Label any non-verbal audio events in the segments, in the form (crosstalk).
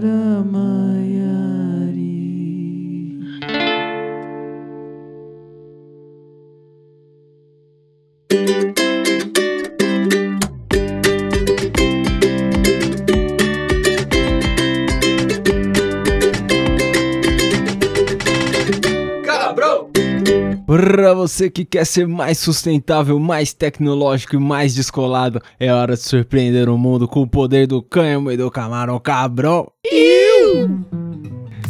para você que quer ser mais sustentável, mais tecnológico e mais descolado, é hora de surpreender o mundo com o poder do cânhamo e do camarão cabrão.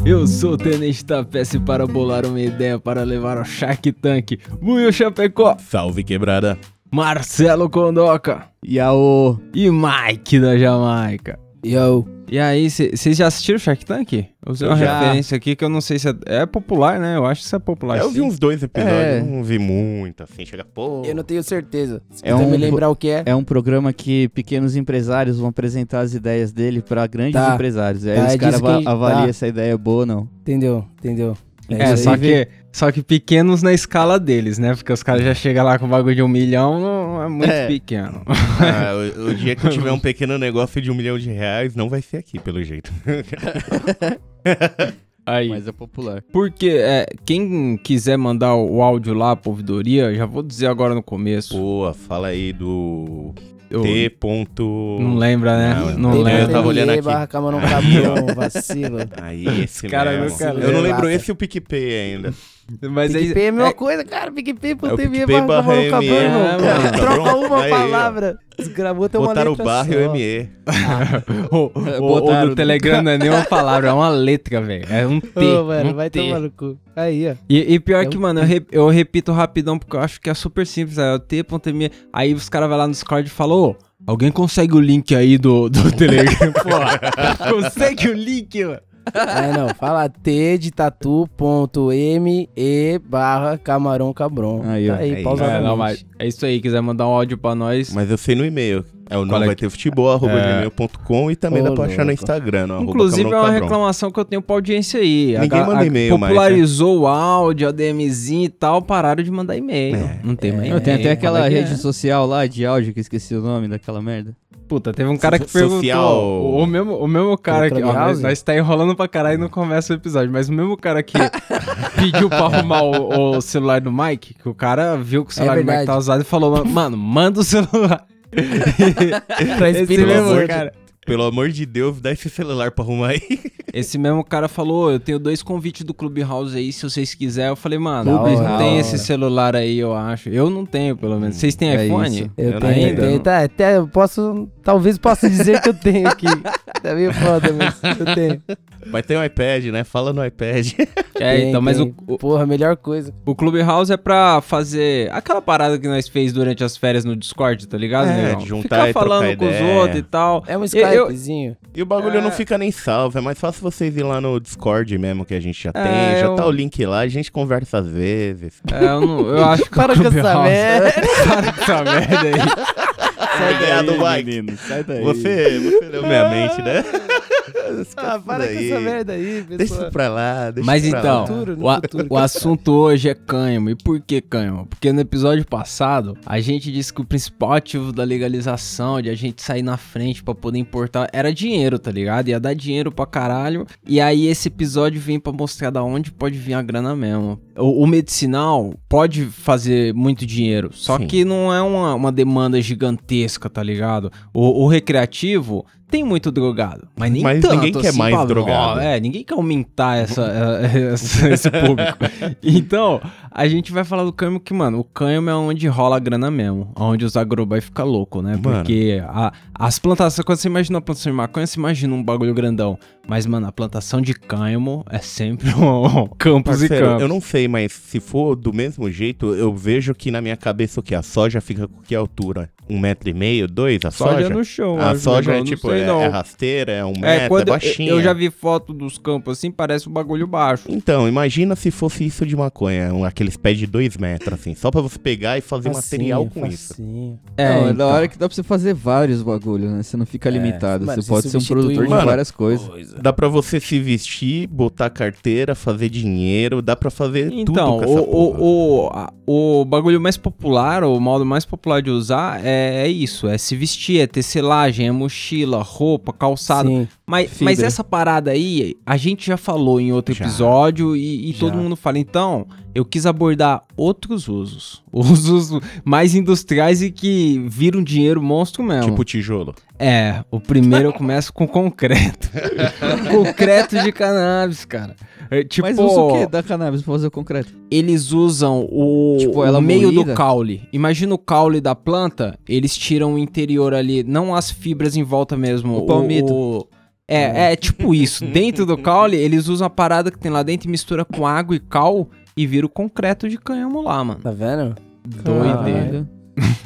Eu sou o Tenente Tapece para bolar uma ideia para levar ao Shark Tank, Buio Chapecó, Salve quebrada. Marcelo Condoca Yaô. e Mike da Jamaica. Yo. E aí, vocês já assistiram Shark Tank? Eu usei uma Já. referência aqui que eu não sei se é, é popular, né? Eu acho que isso é popular. eu vi uns dois episódios, É. não vi muito, assim, chega, pô. Eu não tenho certeza. Se É um- me lembrar o que é. É um programa que pequenos empresários vão apresentar as ideias dele pra grandes Tá. empresários. Aí Tá, os é caras avaliam tá. se a ideia é boa ou não. Entendeu? Entendeu? É, isso só que, só que pequenos na escala deles, né? Porque os caras já chegam lá com o bagulho de um milhão, não é muito É. pequeno. (laughs) Ah, o, o (laughs) dia que eu tiver um pequeno negócio de um milhão de reais, não vai ser aqui, pelo jeito. (laughs) Aí. Mas é popular. Porque é, quem quiser mandar o áudio lá pra ouvidoria, já vou dizer agora no começo. Pô, fala aí do Eu T. Ponto... não lembra, né? Não, Não, eu lembra. tava olhando aqui. barra camarão cabrão, vacilo. Aí, esse cara mesmo. nunca Eu não lembro esse e o PicPay ainda. Mas aí, PicPay é a mesma é- coisa, cara. PicPay, É o PicPay, PicPay barra barra cabrão, ME, irmão. é. Troca uma Aí, palavra. Desgravou até uma Botaram o letra barro e só. o ME. (laughs) o, o, o Botaram do no- Telegram não é nem uma palavra, é uma letra, velho. É um T. Ô, mano, um vai T. tomar no cu. Aí, ó. E, e pior É que, um mano, eu, re- eu repito rapidão porque eu acho que é super simples. É o T.me. Aí os caras vão lá no Discord e falam, ô, alguém consegue o link aí do, do (laughs) Telegram? Porra, (laughs) consegue o link, mano? É, não. Fala T de tatu.me barra camarão cabrão. Aí, ó. Tá aí, Aí, pausadamente. É, não, mas é isso aí, quiser mandar um áudio pra nós. Mas eu sei no e-mail. É o não é vai que- ter futebol, arroba É. gmail.com e também Ô, dá pra achar no. Instagram, no Inclusive é uma reclamação que eu tenho pra audiência aí. A Ninguém ga- manda a- e-mail mais, Popularizou o áudio, a DMzinho e tal, pararam de mandar e-mail. É. Não tem mais Eu tenho até e-mail. aquela é rede é? social lá de áudio que eu esqueci o nome daquela merda. Puta, teve um cara que perguntou. social. O, o mesmo, o mesmo cara que. Ó, nós, tá enrolando pra caralho e não começa o episódio, mas o mesmo cara que (laughs) pediu pra arrumar o, o celular do Mike, que o cara viu que o celular do Mike tá usado e falou: Mano, manda o celular. (laughs) Pra Espírito mesmo Santo. cara. Pelo amor de Deus, dá esse celular pra arrumar aí. (laughs) Esse mesmo cara falou: Eu tenho dois convites do Clubhouse aí, se vocês quiserem. Eu falei, mano, Da não tem esse celular aí, eu acho. Eu não tenho, pelo menos. Vocês têm É iPhone? isso. Eu, Eu tenho, ainda tenho. Tá, até eu posso. Talvez possa dizer que eu tenho aqui. (laughs) Tá meio foda, mas eu tenho. Mas tem um iPad, né? Fala no iPad. É, Tem, então, mas o, tem. o, Porra, melhor coisa. O Clubhouse é pra fazer aquela parada que nós fez durante as férias no Discord, tá ligado, É, de juntar Ficar e falando trocar com os ideia. outros e tal. É um Eu- eu- Skypezinho. E o bagulho É. não fica nem salvo, é mais fácil vocês ir lá no Discord mesmo, que a gente já É, tem. Já eu- tá o link lá, a gente conversa às vezes. É, eu, não, eu (laughs) acho que Para o com essa merda. (laughs) Para com essa merda aí. Sai daí, do Mike. menino, sai daí. Você, você leu minha mente, né? (laughs) Ah, para com essa merda aí, Deixa pessoal. isso pra lá, deixa Mas pra então, lá. futuro, no o, futuro. o assunto hoje é cânhamo. E por que cânhamo? Porque no episódio passado, a gente disse que o principal ativo da legalização, de a gente sair na frente pra poder importar, era dinheiro, tá ligado? Ia dar dinheiro pra caralho. E aí esse episódio vem pra mostrar da onde pode vir a grana mesmo. O, o medicinal pode fazer muito dinheiro, só Sim. que não é uma, uma demanda gigantesca tá ligado? O, o recreativo tem muito drogado, mas nem Mas tanto. ninguém quer assim, mais pra- drogado. Ó, É, ninguém quer aumentar essa, (laughs) essa- esse público. (laughs) Então, a gente vai falar do cânhamo que, mano, o cânhamo é onde rola a grana mesmo. Onde os agrobai fica louco, né? Mano. Porque a- as plantações, quando você imagina a plantação de maconha, você imagina um bagulho grandão. Mas, mano, a plantação de cânhamo é sempre (laughs) um campos e campos. eu não sei, mas se for do mesmo jeito, eu vejo que na minha cabeça o que? A soja fica com que altura? Um metro e meio, dois? A soja? Soja no chão, a soja é tipo, sei, é, é rasteira, é um É, metro, é, quando eu- baixinha. eu já vi foto dos campos assim, parece um bagulho baixo. Então, imagina se fosse isso de maconha, um- aqueles pés de dois metros, assim, só pra você pegar e fazer material com isso. facinho. não, é da então. hora que dá pra você fazer vários bagulhos, né? Você não fica É, limitado. mano, você pode ser um produtor de Mano, várias coisas. Coisa. Dá pra você se vestir, botar carteira, fazer dinheiro, dá pra fazer Então, tudo com essa o, porra. o, o, a- o bagulho mais popular, o modo mais popular de usar é, é isso: é se vestir, é ter selagem, é mochila, roupa, calçado. Sim. Mas, Fibra. mas essa parada aí, a gente já falou em outro Já. episódio e, e todo mundo fala. Então, eu quis abordar outros usos. (laughs) Usos mais industriais e que viram dinheiro monstro mesmo. Tipo tijolo. É, o primeiro eu começo com concreto. (laughs) concreto de cannabis, cara. É, tipo, Mas usa o que da cannabis pra fazer o concreto? eles usam o, Tipo, o ela meio moída? do caule. Imagina o caule da planta, eles tiram o interior ali, não as fibras em volta mesmo. O palmito. o- É, é tipo isso. Dentro do caule, eles usam a parada que tem lá dentro e mistura com água e cal e vira o concreto de cânhamo lá, mano. Tá vendo? Doideira.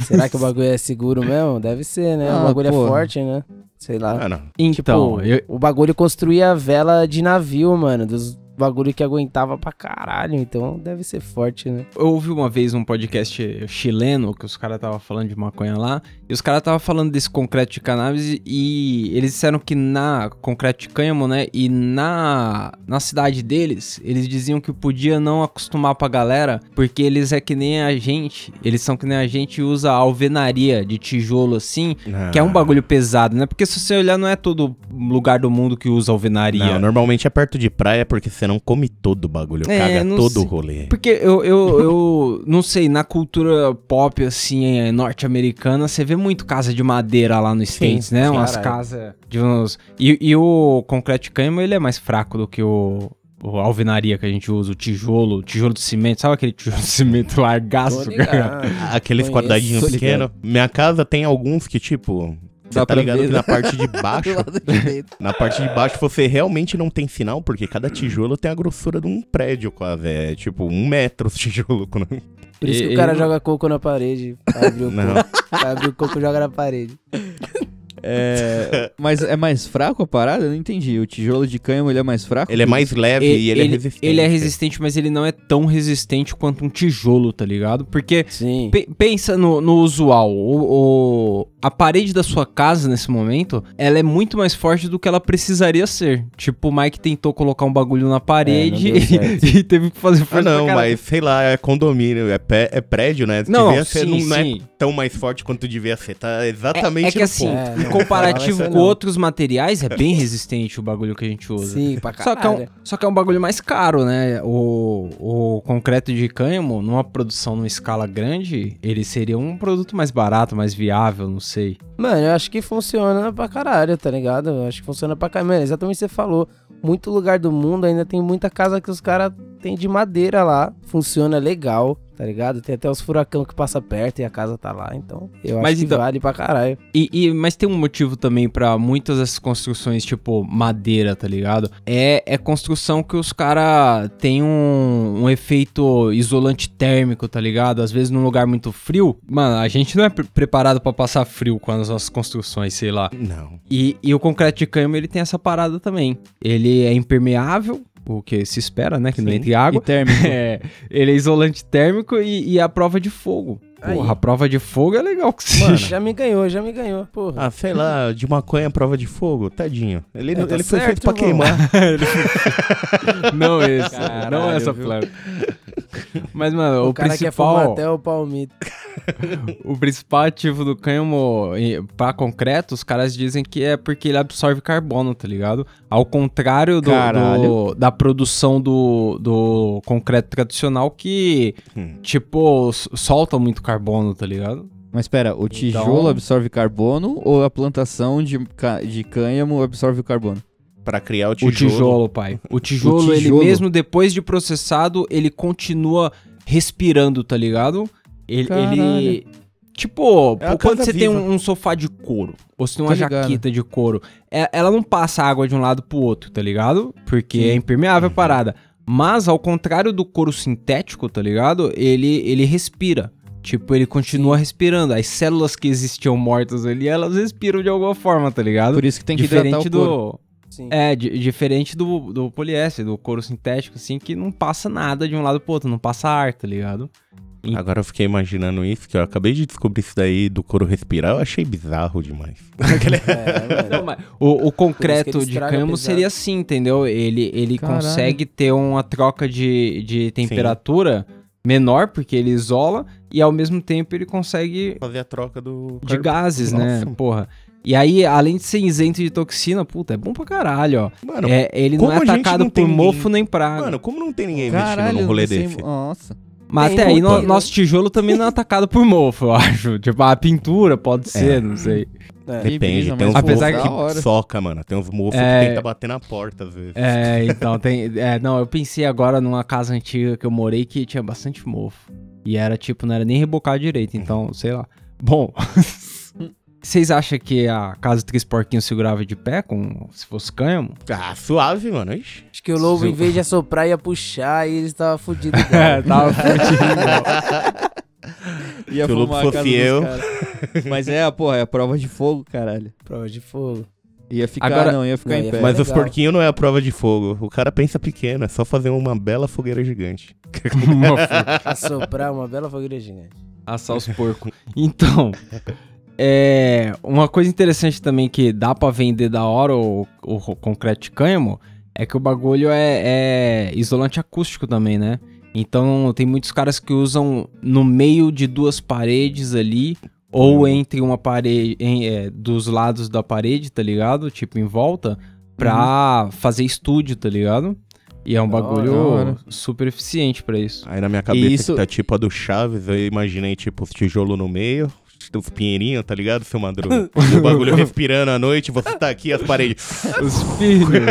Será que o bagulho é seguro mesmo? Deve ser, né? Ah, o bagulho porra. é forte, né? Sei lá. Ah, não. Então, tipo, eu- o bagulho construía vela de navio, mano. Dos bagulho que aguentava pra caralho. Então deve ser forte, né? eu ouvi uma vez um podcast chileno que os caras estavam falando de maconha lá, e os caras estavam falando desse concreto de cannabis e eles disseram que na concreto de cânhamo, né, e na na cidade deles, eles diziam que podia não acostumar pra galera, porque eles é que nem a gente, eles são que nem a gente e usa alvenaria de tijolo assim, que é um bagulho pesado, né? Porque se você olhar não é todo lugar do mundo que usa alvenaria. Não, normalmente é perto de praia porque você não come todo o bagulho, É, caga todo sei. o rolê. Porque eu, eu, eu (laughs) não sei, na cultura pop, assim, eh, norte-americana, você vê muito casa de madeira lá nos States, né? sim, Umas caralho. casas de uns... E, e o concreto de cânhamo, ele é mais fraco do que o... o alvenaria que a gente usa, o tijolo, o tijolo de cimento, sabe aquele tijolo de cimento (laughs) largaço? Aqueles quadradinhos pequenos. Minha casa tem alguns que, tipo. Você Dá tá ligado ver, que né? (laughs) (laughs) na parte de baixo. De na parte de baixo você realmente não tem sinal, porque cada tijolo tem a grossura de um prédio quase. É tipo um metro os (laughs) tijolo. Por isso que E- o cara ele- joga coco na parede. Abrir o Não. coco. Abrir o coco, joga na parede. É, mas é mais fraco a parada? Eu não entendi. O tijolo de cânhamo ele é mais fraco? Ele é mais leve e ele, é resistente. ele é resistente, mas ele não é tão resistente quanto um tijolo, tá ligado? Porque Sim. Pe- pensa no, no usual. O, o- a parede da sua casa, nesse momento, ela é muito mais forte do que ela precisaria ser. Tipo, o Mike tentou colocar um bagulho na parede É, (laughs) certo. e, teve que fazer Ah, força pra não, caralho. mas sei lá, é condomínio, é, pé- é prédio, né? Não, devia ser, sim, não é tão mais forte quanto devia ser. Tá É, exatamente é que no assim, ponto. É, em não, comparativo com não. outros materiais, é bem resistente o bagulho que a gente usa. Sim, pra Só que, é caralho. um, só que é um bagulho mais caro, né? O, o concreto de cânhamo, numa produção numa escala grande, ele seria um produto mais barato, mais viável, não sei. Mano, eu acho que funciona pra caralho, tá ligado? Eu acho que funciona pra caralho. Mano, exatamente o que você falou. Muito lugar do mundo ainda tem muita casa que os caras têm de madeira lá. Funciona legal, tá ligado? Tem até os furacão que passa perto e a casa tá lá. Então, eu Mas acho que então- vale pra caralho. E, e- mas tem um motivo também pra muitas dessas construções, tipo madeira, tá ligado? É, é construção que os caras têm um, um efeito isolante térmico, tá ligado? Às vezes num lugar muito frio, mano, a gente não é pre- preparado pra passar frio com as nossas construções, sei lá. Não. E, e o concreto de cânhamo, ele tem essa parada também. Ele é impermeável, o que se espera, né? Que não Sim. entre E água. térmico. (laughs) É, ele é isolante térmico e, e a prova de fogo. Aí. Porra, a prova de fogo é legal que seja. Mano, Já me ganhou, já me ganhou, porra. Ah, sei lá, de maconha prova de fogo, tadinho. Ele, É, tá ele foi feito pra queimar. (laughs) (laughs) Não esse, Caralho, não essa planta. (laughs) Mas, mano, o, o cara quer fumar principal, até o palmito. (laughs) o principal ativo do cânhamo e- pra concreto, os caras dizem que é porque ele absorve carbono, tá ligado? Ao contrário do, do- da produção do, do concreto tradicional que, Hum. tipo, solta muito carbono, tá ligado? Mas espera, o tijolo Então- absorve carbono ou a plantação de, de cânhamo absorve o carbono? Pra criar o O tijolo. tijolo, pai. O tijolo, ele tijolo. mesmo depois de processado, ele continua respirando, tá ligado? Ele. Ele- tipo, É quando você tem viva. um, um sofá de couro, ou você tem uma ligado. jaqueta de couro, é- ela não passa água de um lado pro outro, tá ligado? Porque Sim. é impermeável a parada. Mas, ao contrário do couro sintético, tá ligado? Ele, ele respira. Tipo, ele continua respirando. As células que existiam mortas ali, elas respiram de alguma forma, tá ligado? Por isso que tem que hidratar Diferente o couro. do. Sim. É, di- diferente do, do poliéster, do couro sintético, assim, que não passa nada de um lado pro outro, não passa ar, tá ligado? Agora eu fiquei imaginando isso, que eu acabei de descobrir isso daí do couro respirar, eu achei bizarro demais. (laughs) É. Não, mas o, o concreto de pesado. seria assim, entendeu? Ele, ele Caralho. consegue ter uma troca de, de temperatura menor, porque ele isola, e ao mesmo tempo ele consegue Fazer a troca do. de gases, né? Nossa. Porra. E aí, além de ser isento de toxina, puta, é bom pra caralho, ó. Mano, É, ele não é atacado não por tem mofo ninguém- nem praga. mano, como não tem ninguém investindo num rolê sei- desse? Nossa. Mas até aí, no- nosso tijolo também não é atacado por mofo, eu acho. (laughs) Tipo, a pintura pode ser, não sei. É. Depende, tem uns Apesar que soca, mano. Tem uns mofos É. que tenta bater na porta, às vezes. É, então tem. É, não, eu pensei agora numa casa antiga que eu morei que tinha bastante mofo. E era tipo, não era nem rebocado direito, então, sei lá. Bom. (laughs) Vocês acham que a casa de Três Porquinhos segurava de pé com se fosse cânhamo? Ah, suave, mano. Ixi. Acho que o lobo, em vez de assoprar, ia puxar e ele estava fudido. (laughs) É, tava fudido. Ia Se o lobo fosse eu. Mas é, porra, é a prova de fogo, caralho. Prova de fogo. Ia ficar, Agora- não, ia ficar Não, em pé. Mas os porquinhos não é a prova de fogo. O cara pensa pequeno, é só fazer uma bela fogueira gigante. (laughs) Assoprar uma bela fogueira gigante. Assar os porcos. Então, é, uma coisa interessante também que dá pra vender da hora o, o concreto cânhamo é que o bagulho é, é isolante acústico também, né? Então tem muitos caras que usam no meio de duas paredes ali, ou entre uma parede, em, é, dos lados da parede, tá ligado? Tipo em volta, pra fazer estúdio, tá ligado? E é um bagulho hora. super eficiente pra isso. Aí na minha cabeça, isso- que tá tipo a do Chaves, eu imaginei tipo os tijolos no meio, os pinheirinhos, tá ligado, seu Madruga? (laughs) O bagulho respirando à noite, você tá aqui, as paredes. Os filhos. (laughs)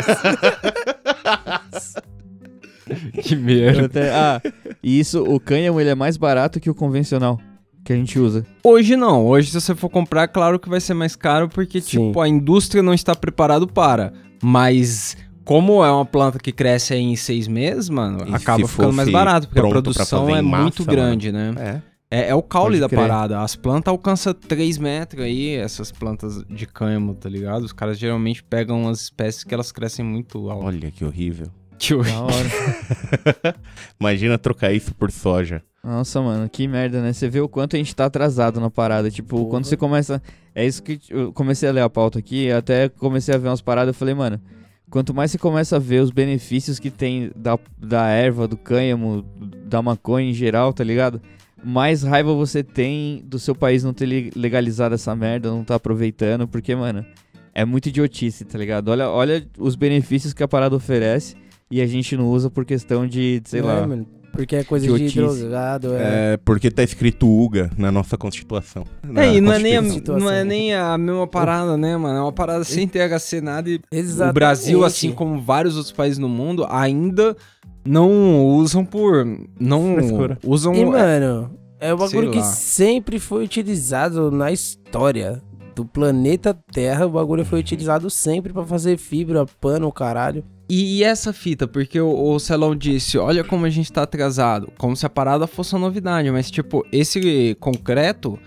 que merda. até- ah, e isso, o cânhamo, ele é mais barato que o convencional que a gente usa. Hoje não. Hoje, se você for comprar, claro que vai ser mais caro, porque, Sim. tipo, a indústria não está preparado para. Mas, como é uma planta que cresce aí em seis meses, mano, E acaba ficando mais barato, porque a produção é massa, muito grande, né? É. É, é o caule Pode da crer. parada. As plantas alcançam 3 metros aí, essas plantas de cânhamo, tá ligado? Os caras geralmente pegam umas espécies que elas crescem muito alto. Olha que horrível. Que horrível. Da hora. (laughs) Imagina trocar isso por soja. Nossa, mano, que merda, né? Você vê o quanto a gente tá atrasado na parada. Tipo, Porra. quando você começa. É isso que eu comecei a ler a pauta aqui, até comecei a ver umas paradas. Eu falei, mano, quanto mais você começa a ver os benefícios que tem da, da erva, do cânhamo, da maconha em geral, tá ligado? Mais raiva você tem do seu país não ter le- legalizado essa merda, não tá aproveitando, porque, mano, é muito idiotice, tá ligado? Olha, olha os benefícios que a parada oferece e a gente não usa por questão de, sei É, lá. mano, porque é coisa idiotice. de drogado, é. É, porque tá escrito UGA na nossa Constituição. Na É, e não é, nem a, não é nem a mesma parada, né, mano? É uma parada sem THC nada e Exatamente. o Brasil, assim como vários outros países no mundo, ainda não usam por. Não (laughs) Frescura. usam. E, mano, é o bagulho que sempre foi utilizado na história do planeta Terra. O bagulho foi utilizado sempre pra fazer fibra, pano, caralho. E, e essa fita, porque o, o Celão disse: olha como a gente tá atrasado. Como se a parada fosse uma novidade, mas, tipo, esse concreto.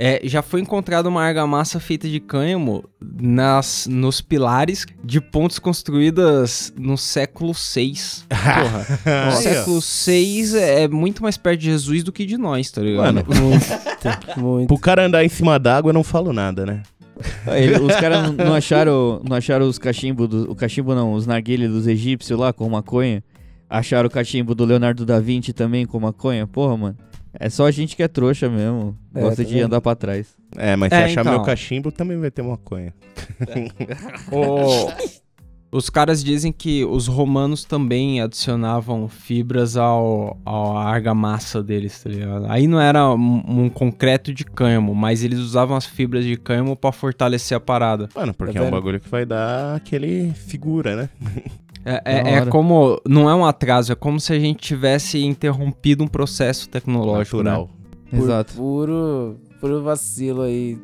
É, já foi encontrada uma argamassa feita de cânhamo nas, nos pilares de pontes construídas no século VI. Porra. (laughs) No século VI é muito mais perto de Jesus do que de nós, tá ligado? Mano, Muito, muito. pro cara andar em cima d'água, eu não falo nada, né? Ele- os caras não, acharam, não acharam os cachimbos, do, o cachimbo não, os narguilé dos egípcios lá com maconha. Acharam o cachimbo do Leonardo da Vinci também com maconha. Porra, mano. É só a gente que é trouxa mesmo. É, Gosta tá de andar pra trás. É, mas se É, achar então. meu cachimbo, também vai ter maconha. (laughs) Ô, Os caras dizem que os romanos também adicionavam fibras ao, ao à argamassa deles, tá ligado? Aí não era um, um concreto de cânhamo, mas eles usavam as fibras de cânhamo pra fortalecer a parada. Mano, porque Tá é um vendo? bagulho que vai dar aquele figura, né? (laughs) É, é- é como. Não é um atraso, é como se a gente tivesse interrompido um processo tecnológico. né? Natural. Por Exato. Puro, puro vacilo aí,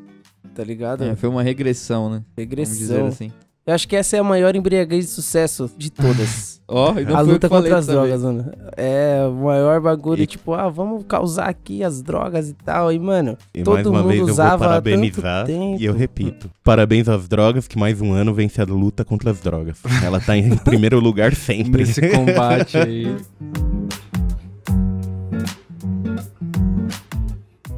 tá ligado? É, foi uma regressão, né? Vamos dizer Regressão. assim. Eu acho que essa é a maior embriaguez de sucesso de todas. (laughs) Ó, e não a luta que falei contra as também. drogas, mano. É o maior bagulho, E- tipo, ah, vamos causar aqui as drogas e tal. E, mano, E Todo mais uma mundo vez eu vou usava há parabenizar tanto tempo. e eu repito. Parabéns às drogas, que mais um ano vence a luta contra as drogas. Ela tá em (laughs) primeiro lugar sempre. Nesse combate aí. (laughs)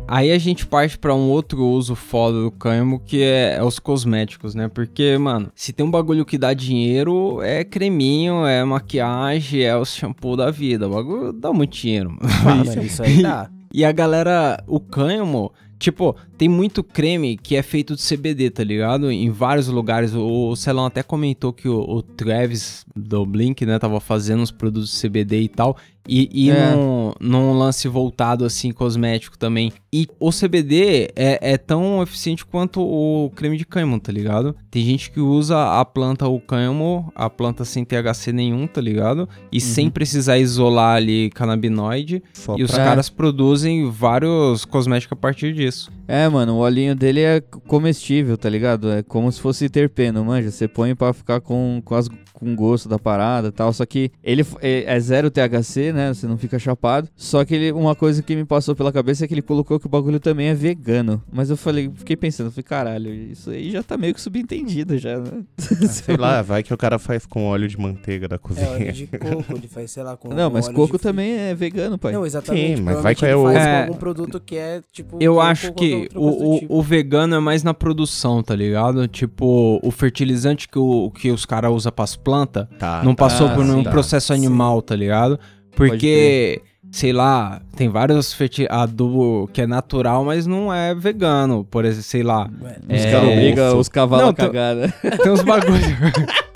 Aí a gente parte pra um outro uso foda do cânhamo, que é, é os cosméticos, né? Porque, mano, se tem um bagulho que dá dinheiro, é creminho, é maquiagem, é o shampoo da vida. O bagulho dá muito dinheiro, mano. mano, (laughs) isso aí dá. E a galera, o cânhamo, tipo, tem muito creme que é feito de CBD, tá ligado? Em vários lugares. O, o Celão até comentou que o, o Travis do Blink, né, tava fazendo uns produtos de CBD e tal. E, e É. num, num lance voltado, assim, cosmético também. E o CBD é, é tão eficiente quanto o creme de cânhamo, tá ligado? Tem gente que usa a planta, o cânhamo, a planta sem THC nenhum, tá ligado? E sem precisar isolar ali canabinoide. Só E os pra- caras produzem vários cosméticos a partir disso. É, mano, o olhinho dele é comestível, tá ligado? É como se fosse terpeno, manja. Você põe pra ficar com, com, as, com gosto da parada e tal. Só que ele é, é zero THC, né? Você não fica chapado. Só que ele, uma coisa que me passou pela cabeça é que ele colocou que o bagulho também é vegano. Mas eu falei, fiquei pensando, falei, caralho, isso aí já tá meio que subentendido já, né? Sei lá, vai que o cara faz com óleo de manteiga da É cozinha. óleo de coco, ele faz, sei lá, com Não, mas óleo coco de também é vegano, pai. Não, exatamente. Sim, mas vai que é o- faz É. com algum produto que é, tipo... Eu coco acho que o, o, tipo. o vegano é mais na produção, tá ligado? Tipo, o fertilizante que, o, que os caras usam pras plantas Tá, não tá, passou por sim, nenhum tá. processo animal, tá ligado? Porque, sei lá, tem vários ferti- adubo que é natural, mas não é vegano. Por exemplo, sei lá, Os É, caras obrigam os cavalos a cagar, né? (laughs) tem uns bagulho. (laughs)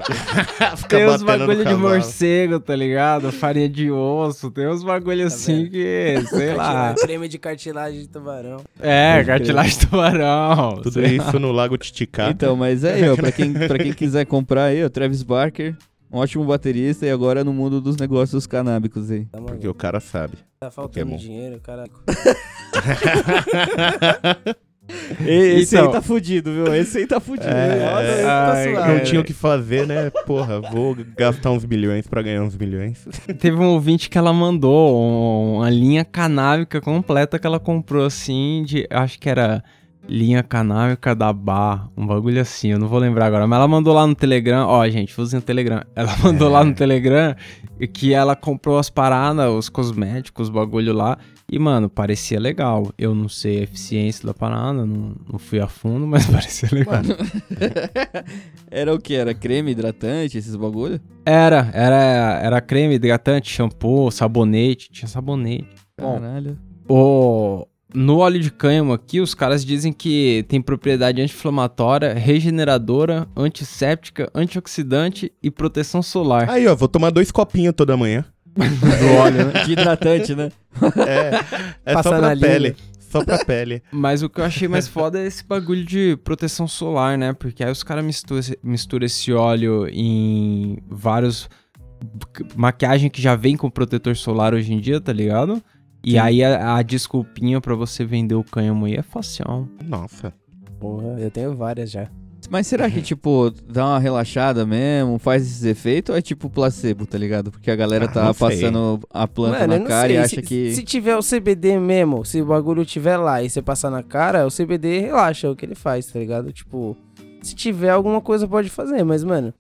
Tem uns bagulho de cavalo. morcego, tá ligado? Farinha de osso, tem uns bagulho assim vendo? que, sei lá. Creme de cartilagem de tubarão. É, Pode cartilagem de tubarão. Tudo sei lá. isso no Lago Titicaca. Então, mas é aí, ó, pra quem, pra quem (laughs) quiser comprar aí, ó, Travis Barker, um ótimo baterista e agora no mundo dos negócios canábicos aí. Tá, Porque o cara sabe. Tá faltando Pokémon. dinheiro, cara. (laughs) Esse Então- aí tá fudido, viu? Esse aí tá fudido. É, Olha, é. tá Ai. Não tinha o que fazer, né? Porra, vou gastar uns milhões pra ganhar uns milhões. Teve um ouvinte que ela mandou um- uma linha canábica completa que ela comprou assim, de. Acho que era linha canábica da Bar, um bagulho assim, eu não vou lembrar agora. Mas ela mandou lá no Telegram, ó, gente, usem o Telegram. Ela (laughs) mandou lá no Telegram que ela comprou as paradas, os cosméticos, os bagulho lá. E, mano, parecia legal. Eu não sei a eficiência da parada, não, não fui a fundo, (laughs) mas parecia legal. (laughs) Era o que? Era creme, hidratante, esses bagulho? Era, era, era creme, hidratante, shampoo, sabonete, tinha sabonete. Bom, Caralho. O... No óleo de cânhamo aqui, os caras dizem que tem propriedade anti-inflamatória, regeneradora, antisséptica, antioxidante e proteção solar Aí, ó, vou tomar dois copinhos toda manhã. (laughs) do óleo, né? De hidratante, né? É, é Passar só na pra língua. pele. Só pra pele. Mas o que eu achei mais foda é esse bagulho de proteção solar, né? Porque aí os caras misturam esse, misturam esse óleo em vários... Maquiagem que já vem com protetor solar hoje em dia, tá ligado? E aí a, a desculpinha pra você vender o cânhamo aí é facial. Nossa. Porra, eu tenho várias já. Mas será que, (laughs) tipo, dá uma relaxada mesmo, faz esses efeitos ou é tipo placebo, tá ligado? Porque a galera Ah, tá passando a planta Mano, na não cara sei. e acha se, que. Se tiver o CBD mesmo, se o bagulho tiver lá e você passar na cara, o CBD relaxa é o que ele faz, tá ligado? Tipo, se tiver alguma coisa pode fazer, mas, mano.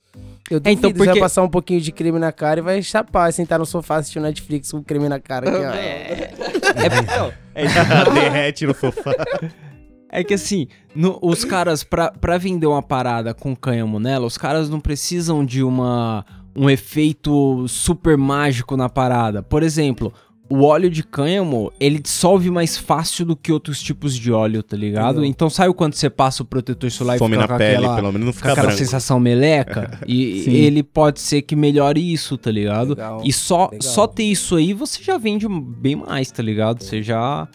Eu duvido, então, você porque- vai passar um pouquinho de creme na cara e vai chapar, sentar no sofá assistindo Netflix com creme na cara. Aqui, ó. (laughs) (laughs) Derrete no sofá. É que assim, no- os caras, pra, pra vender uma parada com cânhamo nela, os caras não precisam de uma um efeito super mágico na parada. Por exemplo, o óleo de cânhamo, ele dissolve mais fácil do que outros tipos de óleo, tá ligado? Então sabe quando você passa o protetor solar Some e fica na com pele, aquela, pelo menos não com fica aquela branco. sensação meleca? (laughs) e Sim. ele pode ser que melhore isso, tá ligado? Legal. E só, Legal. só ter isso aí, você já vende bem mais, tá ligado? Você já...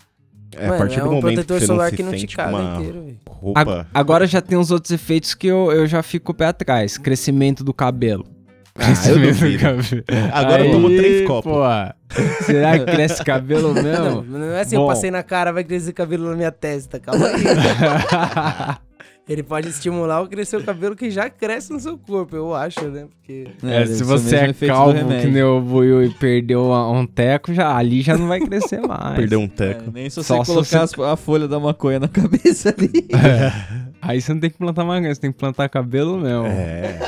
É, a Mano, partir é do um momento protetor que você solar não que se não te sente caga uma inteiro, velho. roupa... Ag- Agora já tem uns outros efeitos que eu, eu já fico o pé atrás. Crescimento do cabelo. Ah, eu duvido. cabelo. Agora eu Aí, tomo três copos. Pô, será que cresce cabelo (laughs) Não, mesmo? não é assim, Bom. eu passei na cara, vai crescer cabelo na minha testa. Calma aí. (laughs) Ele pode estimular ou crescer o cabelo que já cresce no seu corpo, eu acho, né? Porque. É, deve se o você é calvo que nem o Buiu e perdeu um teco, já, ali já não vai crescer (laughs) mais. Perdeu um É, teco. nem se você Só colocar a folha da maconha na cabeça ali. Aí você não tem que plantar maconha, você tem que plantar cabelo mesmo. É.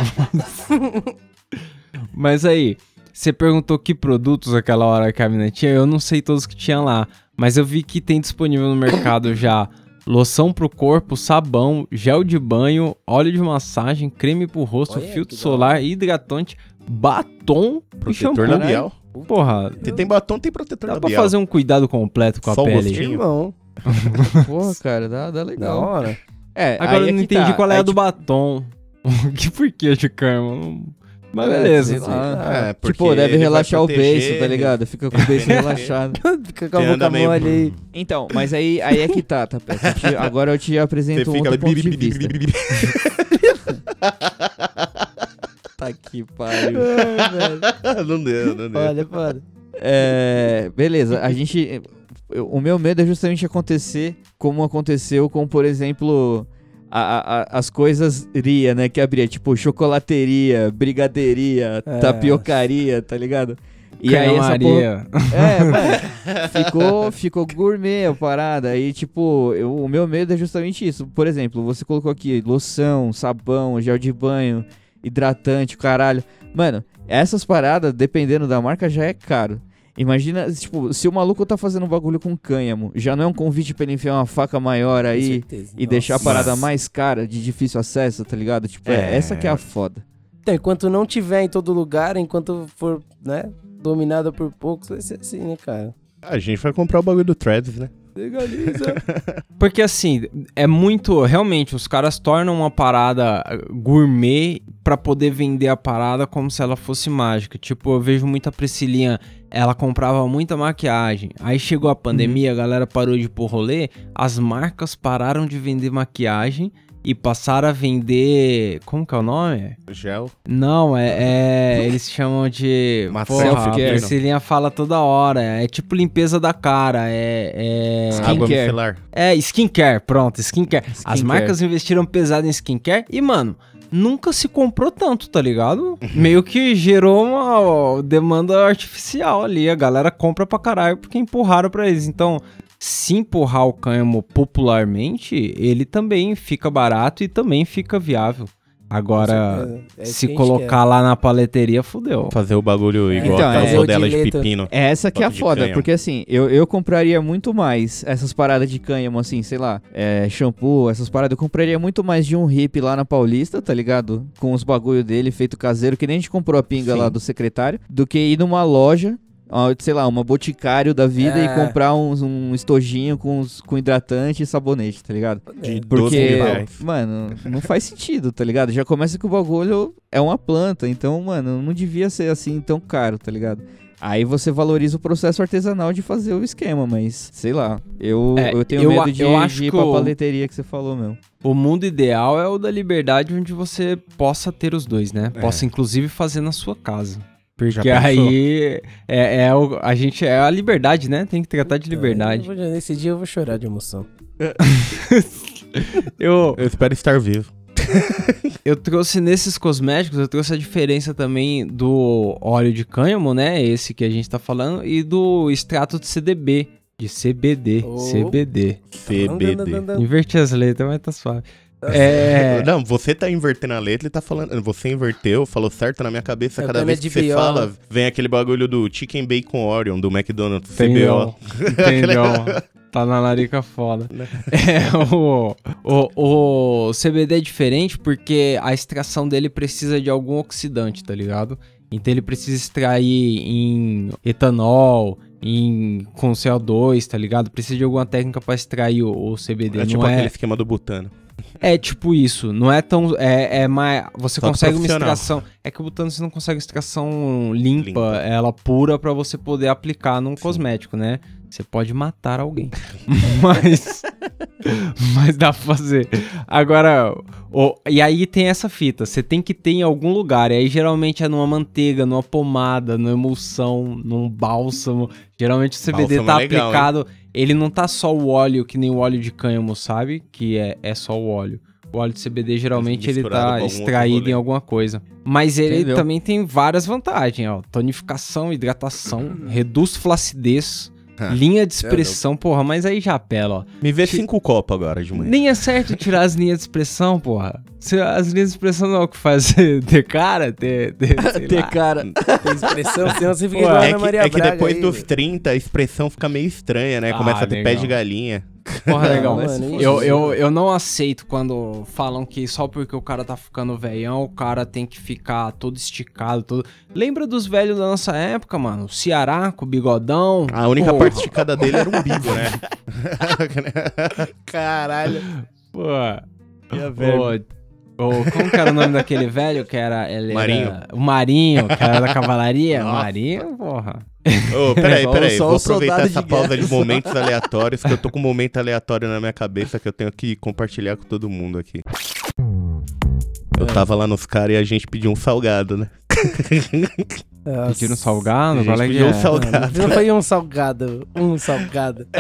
Mas aí, você perguntou que produtos aquela hora que a mina tinha, eu não sei todos que tinha lá, mas eu vi que tem disponível no mercado já loção pro corpo, sabão, gel de banho, óleo de massagem, creme pro rosto, Olha, filtro que da solar, hidratante, batom e shampoo. Protetor labial. Porra, tem batom, tem protetor dá pra labial. fazer um cuidado completo com a Só o pele. gostinho. Irmão, (laughs) Porra, cara, dá, dá da legal. hora. É, Agora aí eu é não que entendi tá. qual é Aí, a do tipo, batom. (laughs) que porquê de cama? Mas É, beleza. sei lá. É, Tipo, deve relaxar o beiço, tá ligado? Fica com o (laughs) beiço relaxado. (laughs) Fica com a boca meio- mole aí. Então, mas aí, aí é que tá, tá? Peça? Eu te- Agora eu te apresento um outro ali... ponto de vista. (laughs) Tá que pariu. não deu, não deu. Olha, foda. É, beleza, a gente. O meu medo é justamente acontecer como aconteceu com, por exemplo, a- a- as coisas ria, né? Que abria, tipo, chocolateria, brigadeiria, É. tapiocaria, tá ligado? E aí essa porra. É, mano, ficou, ficou gourmet a parada. Aí, tipo, eu- o meu medo é justamente isso. Por exemplo, você colocou aqui loção, sabão, gel de banho, hidratante, caralho. Mano, essas paradas, dependendo da marca, já é caro. Imagina, tipo, se o maluco tá fazendo um bagulho com cânhamo, já não é um convite pra ele enfiar uma faca maior aí e deixar a Nossa. parada mais cara, de difícil acesso, tá ligado? Tipo, é, É. essa que é a foda. Então, enquanto não tiver em todo lugar, enquanto for, né, dominada por poucos, vai ser assim, né, cara? A gente vai comprar o bagulho do Travis, né? Legaliza. (laughs) Porque assim, é muito. Realmente, os caras tornam uma parada gourmet pra poder vender a parada como se ela fosse mágica. Tipo, eu vejo muita Priscilinha, ela comprava muita maquiagem. Aí chegou a pandemia, a galera parou de pôr rolê, as marcas pararam de vender maquiagem e passaram a vender. Como que é o nome? Gel. Não, é. é- eles chamam de. Self-care. Priscilinha fala toda hora. É tipo limpeza da cara. É. é... Skincare. É, skincare, pronto, skincare. As Skincare. marcas investiram pesado em skincare e, mano, nunca se comprou tanto, tá ligado? (laughs) Meio que gerou uma ó, demanda artificial ali. A galera compra pra caralho porque empurraram pra eles. Então, se empurrar o cânhamo popularmente, ele também fica barato e também fica viável. Agora, É se colocar lá na paleteria, fudeu. Fazer o bagulho igual Então, a é- de pepino. É essa que é a foda, porque assim, eu, eu compraria muito mais essas paradas de cânhamo, assim, sei lá, é, shampoo, essas paradas, eu compraria muito mais de um hip lá na Paulista, tá ligado? Com os bagulho dele feito caseiro, que nem a gente comprou a pinga Sim. lá do secretário, do que ir numa loja, sei lá, uma boticário da vida É. e comprar uns, um estojinho com, os- com hidratante e sabonete, tá ligado? De 12 Porque, mil reais. mano, não faz sentido, tá ligado? Já começa que o bagulho é uma planta, então, mano, não devia ser assim tão caro, tá ligado? Aí você valoriza o processo artesanal de fazer o esquema, mas sei lá, eu, É, eu tenho eu medo de, eu acho de ir que pra o- paleteria que você falou, meu. O mundo ideal é o da liberdade, onde você possa ter os dois, né? É. Possa, inclusive, fazer na sua casa. Porque aí é, é o, a gente é a liberdade, né? Tem que tratar de liberdade. Eu vou- nesse dia eu vou chorar de emoção. (laughs) Eu, Eu espero estar vivo. (laughs) eu trouxe nesses cosméticos, eu trouxe a diferença também do óleo de cânhamo, né? Esse que a gente tá falando, e do extrato de CDB, de CBD, Oh. CBD. CBD. Inverti as letras, mas tá suave. É, (laughs) Não, você tá invertendo a letra e tá falando. Você inverteu, falou certo na minha cabeça. É, Cada vez que você fala, vem aquele bagulho do Chicken Bacon Orion do McDonald's. Entendeu? (laughs) CBO. Entendeu? Tá na larica foda. Né? É, o, o, o CBD é diferente porque a extração dele precisa de algum oxidante, tá ligado? Então ele precisa extrair em etanol, em, com CO2, tá ligado? Precisa de alguma técnica pra extrair o, o CBD. É não tipo é, aquele esquema do butano. É tipo isso, não é tão. É, é mais. Você Só consegue uma extração. É que o butano você não consegue extração limpa, Limpa. ela pura pra você poder aplicar num cosmético, né? Você pode matar alguém. (laughs) mas. mas dá pra fazer. Agora. e aí tem essa fita. Você tem que ter em algum lugar. E aí geralmente é numa manteiga, numa pomada, numa emulsão, num bálsamo. Geralmente o CBD Bálsamo tá é legal, hein? Ele não tá só o óleo, que nem o óleo de cânhamo, sabe? Que é, é só o óleo. O óleo de CBD geralmente ele tá extraído em alguma coisa. Mas ele Entendeu? também tem várias vantagens, ó. Tonificação, hidratação, (clears throat) reduz flacidez. (laughs) linha de expressão, porra, mas aí já apela, ó. Me vê cinco copos agora de manhã. Nem é certo tirar as linhas de expressão, porra. Se as linhas de expressão não é o que faz (laughs) ter cara, ter, ter, (laughs) sei Ter lá. cara. Tem expressão, senão você fica Ué, igual a É Ana que, Maria é que Braga depois aí, dos velho. 30 a expressão fica meio estranha, né? Ah, Começa a ter pé legal. de galinha. Porra, Não, legal. mano, Eu, eu, eu não aceito quando falam que só porque o cara tá ficando velhão, o cara tem que ficar todo esticado, todo... Lembra dos velhos da nossa época, mano? O Ceará com o bigodão. A única Porra. parte esticada dele era o umbigo, né? (laughs) Caralho. Pô, Ia Ô, ô, como que era o nome daquele velho que era... Ele Marinho. Era, o Marinho, que era da (laughs) cavalaria? Nossa. Marinho, porra. Ô, peraí, Só- peraí. Vou aproveitar essa de pausa guerra. de momentos (laughs) aleatórios, que eu tô com um momento aleatório na minha cabeça que eu tenho que compartilhar com todo mundo aqui. Eu É. tava lá nos caras e a gente pediu um salgado, né? (laughs) Nossa. Pediram salgado? A Qual gente é que pediu é? um salgado. Não foi um salgado, um salgado. (laughs)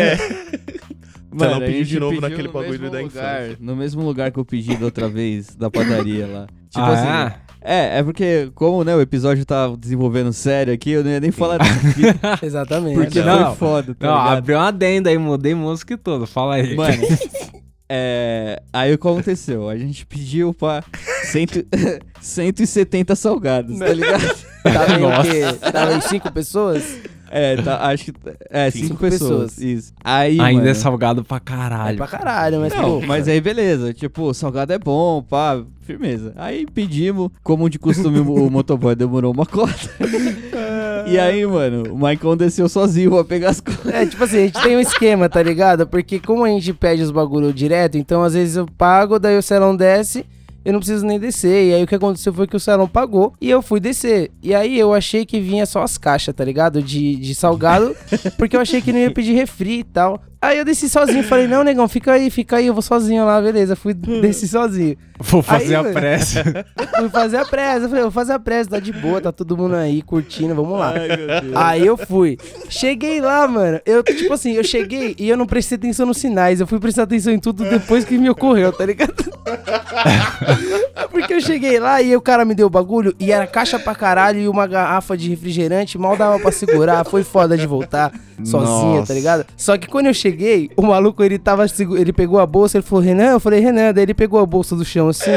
Você não a pediu de novo pediu naquele no bagulho da lugar, infância. No mesmo lugar que eu pedi da outra vez, da padaria lá. Tipo ah, assim, é, é porque, como né, o episódio tá desenvolvendo sério aqui, eu não ia nem falar nada. (laughs) Exatamente. Porque Não. foi foda, tá Não, ligado? abriu uma adenda aí, mudei música e tudo. Fala aí. Mano, (laughs) é, aí o que aconteceu? A gente pediu pra cento, (laughs) 170 salgados, tá ligado? Tava em o quê? Tava em cinco pessoas? É, tá, acho que. É, cinco, Cinco pessoas. pessoas. Isso. Aí, Ainda mano, é salgado pra É caralho. pra caralho, mas Não, pô, mas aí beleza, tipo, salgado é bom, pá, firmeza. Aí pedimos, como de costume o motoboy demorou uma cota. (laughs) e aí, mano, o Maicon desceu sozinho pra pegar as coisas. É, tipo assim, a gente tem um esquema, tá ligado? Porque como a gente pede os bagulho direto, então às vezes eu pago, daí o salão desce, eu não preciso nem descer. E aí o que aconteceu foi que o salão pagou e eu fui descer. E aí eu achei que vinha só as caixas, tá ligado? De, de salgado, (laughs) porque eu achei que não ia pedir refri e tal. Aí eu desci sozinho, falei, não, negão, fica aí, fica aí, eu vou sozinho lá, beleza. Fui desci sozinho. Vou fazer Aí, a pressa. (laughs) Fui fazer a pressa, eu falei, vou fazer a pressa, tá de boa, tá todo mundo aí curtindo, vamos lá. Ai, meu Deus. Aí eu fui. Cheguei lá, mano. Eu, tipo assim, eu cheguei e eu não prestei atenção nos sinais. Eu fui prestar atenção em tudo depois que me ocorreu, tá ligado? (laughs) Porque eu cheguei lá e o cara me deu o bagulho e era caixa pra caralho e uma garrafa de refrigerante. Mal dava pra segurar. Foi foda de voltar sozinha, Nossa. tá ligado? Só que quando eu cheguei, o maluco, ele tava. Ele pegou a bolsa, ele falou, Renan, eu falei, Renan, daí ele pegou a bolsa do chão assim.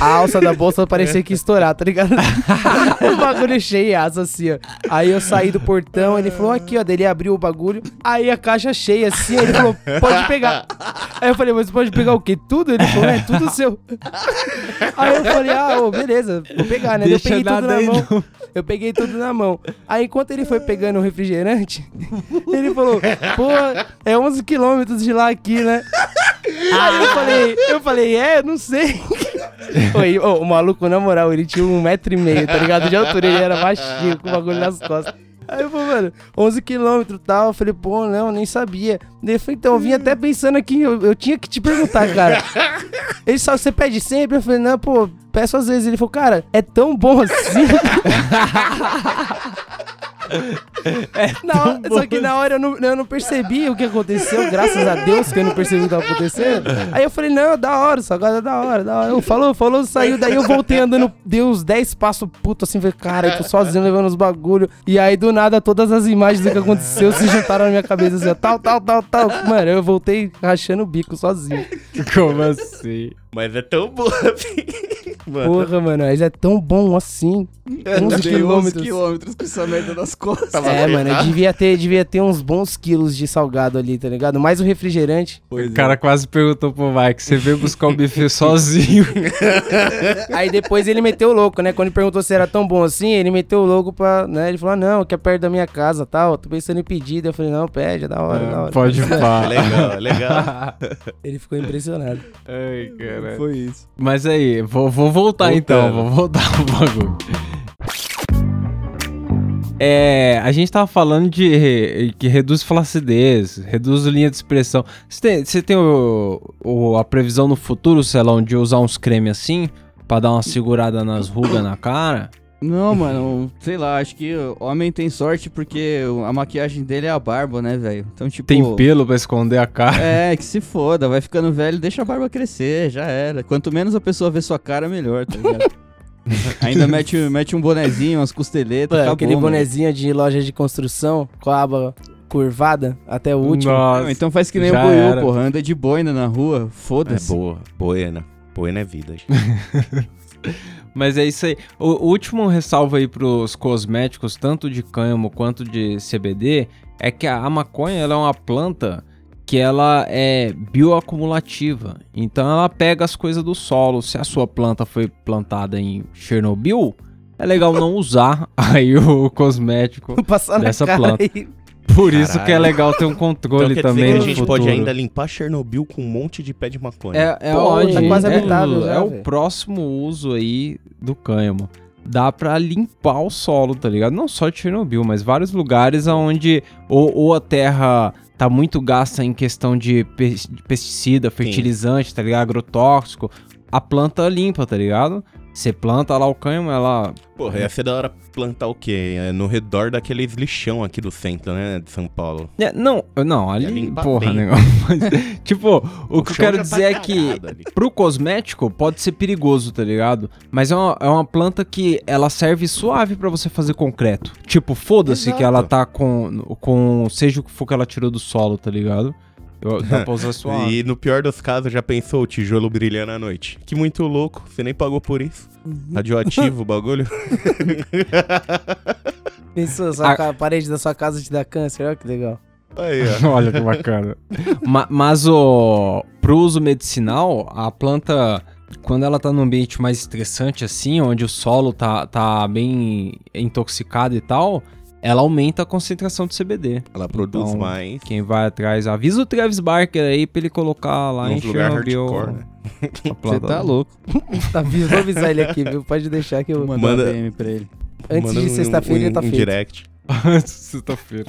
A alça da bolsa parecia que ia estourar, tá ligado? (laughs) o bagulho cheiaço assim, ó. Aí eu saí do portão, ele falou aqui, ó. Daí ele abriu o bagulho. Aí a caixa cheia assim, ele falou, pode pegar. Aí eu falei, mas pode pegar o quê? Tudo? Ele falou, é, tudo seu. Aí eu falei, ah, ô, beleza, vou pegar, né? Daí Eu Deixa peguei tudo na aí, mão. Eu peguei tudo na mão. Aí enquanto ele foi pegando o refrigerante, (laughs) ele falou, pô, é 11 quilômetros de lá aqui, né? Aí eu falei, eu falei, é, não sei. (laughs) Oi, o maluco, na moral, ele tinha um metro e meio, tá ligado? De altura, ele era baixinho, com o bagulho nas costas. Aí eu falei, mano, 11 quilômetros e tal. Eu falei, pô, não, nem sabia. Eu falei, então, eu vim até pensando aqui, eu, eu tinha que te perguntar, cara. (laughs) Ele só, você pede sempre? Eu falei, não, pô, peço às vezes. Ele falou, cara, é tão bom assim. (laughs) (laughs) Na hora- só que na hora eu não, eu não percebi o que aconteceu, graças a Deus que eu não percebi o que tava acontecendo. Aí eu falei, não, da hora, só agora é da hora, da hora. Eu, falou, falou, saiu, daí eu voltei andando, dei uns 10 passos puto assim, falei, cara, eu tô sozinho levando os bagulho. E aí do nada todas as imagens do que aconteceu se juntaram na minha cabeça assim, ó, tal, tal, tal, tal. Mano, eu voltei rachando o bico sozinho. (laughs) Como assim? Mas é tão boa (laughs) assim. Mano, Porra, mano, mas é tão bom assim. 11 Dei 11 quilômetros. quilômetros com essa merda nas costas. tava É, mano, eu devia ter, devia ter uns bons quilos de salgado ali, tá ligado? Mais o refrigerante. O cara quase perguntou pro Mike, você veio buscar o buffet (laughs) sozinho? (laughs) Aí depois ele meteu o louco, né? Quando ele perguntou se era tão bom assim, ele meteu o louco pra, né? Ele falou, ah, não, que é perto da minha casa tal. Tô pensando em pedir. Eu falei, não, pede, é da hora, da hora. Pode (laughs) É falar. legal, é legal. Ele ficou impressionado. Ai, caralho. Foi isso. Mas aí, vou, vou voltar então, Voltando. vou voltar pro bagulho. É, a gente tava falando de que reduz flacidez, reduz linha de expressão. Você tem, você tem o, o- a previsão no futuro, Celão, de usar uns cremes assim? Pra dar uma segurada nas rugas na cara? Não, mano, sei lá, acho que o homem tem sorte porque a maquiagem dele é a barba, né, velho? Então, tipo. Tem pelo pra esconder a cara? É, que se foda, vai ficando velho, deixa a barba crescer, já era. Quanto menos a pessoa vê sua cara, melhor, tá ligado? (laughs) Ainda mete, mete um bonezinho, umas costeletas, Mano, acabou, aquele mano. bonezinho de loja de construção com a aba curvada até o último. Nossa. Não, então faz que nem o Buiu, era. porra, anda de boina na rua, É foda-se. boa. Boena. Boena é vida, gente. (laughs) Mas é isso aí. O, o último ressalvo aí pros cosméticos, tanto de cânhamo quanto de CBD, é que a, a maconha ela é uma planta que ela é bioacumulativa. Então ela pega as coisas do solo. Se a sua planta foi plantada em Chernobyl, é legal não usar (laughs) aí o cosmético. Dessa planta. e- Por isso que é Caralho. legal ter um Então controle quer também dizer que no a gente futuro. pode ainda limpar Chernobyl com um monte de pé de maconha. É, é Pode, onde tá quase é, habitável o- já, é o próximo uso aí do cânhamo. Dá pra limpar o solo, tá ligado? Não só de Chernobyl, mas vários lugares onde ou, ou a terra tá muito gasta em questão de pe- de pesticida, fertilizante, tá ligado? Agrotóxico. A planta limpa, tá ligado? Você planta lá o cânhamo, ela Porra, ia ser da hora plantar o quê? É no redor daqueles lixão aqui do centro, né? De São Paulo. É, não, não, ali, porra, bem. negócio. (laughs) Mas, tipo, o, que eu quero já dizer tá é que ali. pro cosmético pode ser perigoso, tá ligado? Mas é uma, é uma planta que ela serve suave pra você fazer concreto. Tipo, foda-se que ela tá com, com. Seja o que for que ela tirou do solo, tá ligado? Eu, (laughs) dá pra usar suave. E no pior dos casos, já pensou o tijolo brilhando à noite? Que muito louco, você nem pagou por isso. Radioativo (laughs) o bagulho. Pensou, sua A- ca- parede da sua casa te dá câncer, olha que legal. Aí, ó. (laughs) Olha que bacana. Ma- mas o pro uso medicinal, a planta, quando ela tá num ambiente mais estressante assim, onde o solo tá, tá bem intoxicado e tal, ela aumenta a concentração de CBD. Ela produz Então, mais. Quem vai atrás, avisa o Travis Barker aí pra ele colocar lá em Nos lugar Chernobyl. hardcore, né? Você tá louco. (laughs) Tá, vou avisar ele aqui, viu? Pode deixar que eu. Manda, Manda- uma DM pra ele. Antes Manda de um- sexta-feira um- ele tá um feito. direct. Sexta-feira.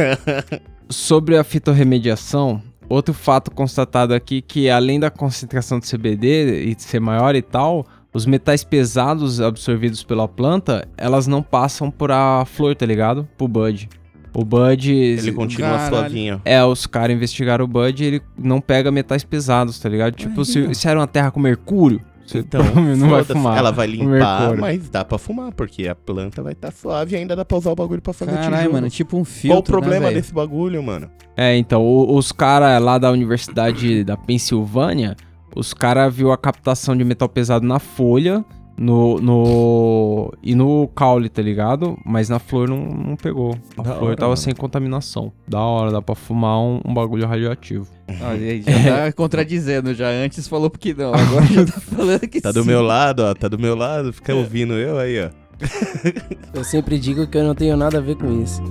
(laughs) Sobre a fitorremediação, outro fato constatado aqui que além da concentração de CBD e de ser maior e tal, os metais pesados absorvidos pela planta, elas não passam por a flor, tá ligado? Pro bud. O bud Ele continua Caralho. suavinho. é, os caras investigaram o bud e ele não pega metais pesados, tá ligado? Tipo, se, se era uma terra com mercúrio, você Então, (laughs) não vai fumar. Ela vai limpar, mas dá pra fumar, porque a planta vai estar suave e ainda dá pra usar o bagulho pra fazer Caralho, tijolo. mano, tipo um filtro, Qual o problema né, desse bagulho, mano? É, então, o- os caras lá da Universidade da Pensilvânia, os caras viu a captação de metal pesado na folha no, no e no caule, tá ligado? Mas na flor não, não pegou. A Da flor hora, tava mano. sem contaminação. Da hora, dá pra fumar um, um bagulho radioativo. Ah, e aí já tá (laughs) contradizendo já. Antes falou que não, (laughs) agora já tá falando que Tá do sim. meu lado, ó. Tá do meu lado. Fica ouvindo eu aí, ó. (laughs) Eu sempre digo que eu não tenho nada a ver com isso.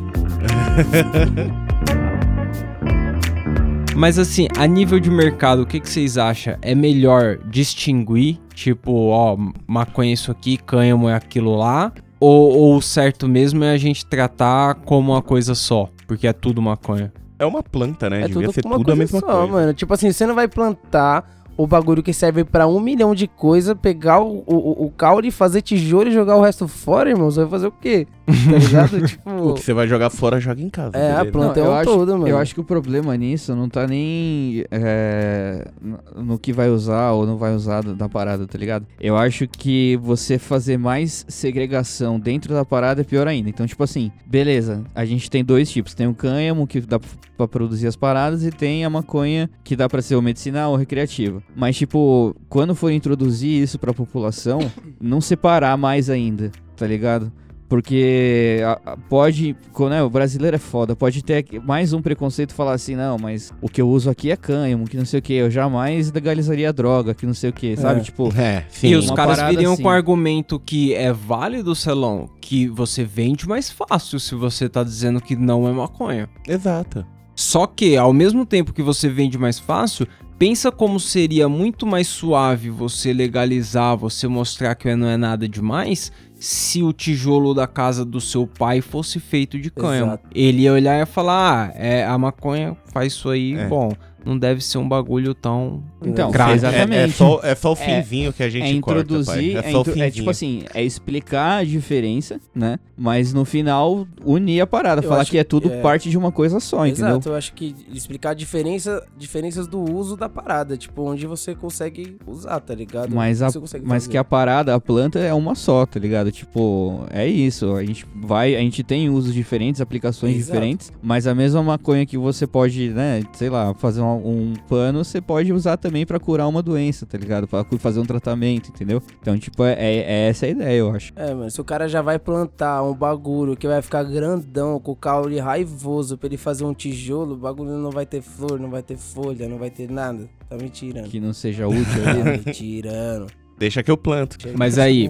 Mas assim, a nível de mercado, o que, que vocês acham? É melhor distinguir, tipo, ó, maconha é isso aqui, cânhamo é aquilo lá? Ou, o certo mesmo é a gente tratar como uma coisa só? Porque é tudo maconha. É uma planta, né? É Devia tudo ser uma tudo a coisa mesma só, coisa. mano. Tipo assim, você não vai plantar o bagulho que serve pra um milhão de coisas, pegar o, o, o caule, fazer tijolo e jogar o resto fora, irmão. Você vai fazer o quê? (laughs) Tá ligado? O (laughs) tipo. que você vai jogar fora, joga em casa. É, a planta é eu um acho, todo, mano. Eu acho que o problema nisso não tá nem é, no- que vai usar ou não vai usar da- da parada, tá ligado? Eu acho que você fazer mais segregação dentro da parada é pior ainda. Então, tipo assim, beleza, a gente tem dois tipos. Tem o cânhamo, que dá pra produzir as paradas, e tem a maconha, que dá pra ser ou medicinal ou recreativa. Mas, tipo, quando for introduzir isso pra população, não separar mais ainda, tá ligado? Porque a- a- pode, né, o brasileiro é foda, pode ter mais um preconceito e falar assim, não, mas o que eu uso aqui é cânhamo, que não sei o que, eu jamais legalizaria droga, que não sei o que, sabe? É. Tipo, É, sim. e os uma caras parada viriam assim. com o argumento que é válido, Celão, que você vende mais fácil se você tá dizendo que não é maconha. Exato. Só que, ao mesmo tempo que você vende mais fácil, pensa como seria muito mais suave você legalizar, você mostrar que não é nada demais, se o tijolo da casa do seu pai fosse feito de cânhamo. Ele ia olhar e ia falar: ah, é, a maconha faz isso aí, É. bom, não deve ser um bagulho tão. então. É, exatamente. é só, é só o É- finzinho que a gente é introduzir, corta, pai. é, É só o intro- é tipo assim, é explicar a diferença, né? Mas no final unir a parada, Eu falar acho que é tudo que é. parte de uma coisa só, entendeu? Exato, eu acho que explicar a diferença, diferenças do uso da parada, tipo, onde você consegue usar, tá ligado? Mas, a, mas que a parada, a planta é uma só, tá ligado? Tipo, é isso. A gente vai, a gente tem usos diferentes, aplicações Exato. diferentes, mas a mesma maconha que você pode, né, sei lá, fazer um, um pano, você pode usar também pra curar uma doença, tá ligado? Pra fazer um tratamento, entendeu? Então, tipo, é, é- é essa a ideia, eu acho. É, mano, se o cara já vai plantar um bagulho que vai ficar grandão, com o caule raivoso pra ele fazer um tijolo, o bagulho não vai ter flor, não vai ter folha, não vai ter nada. Tá me tirando. Que não seja útil (laughs) Tá né? me tirando. Deixa que eu planto. Mas aí-.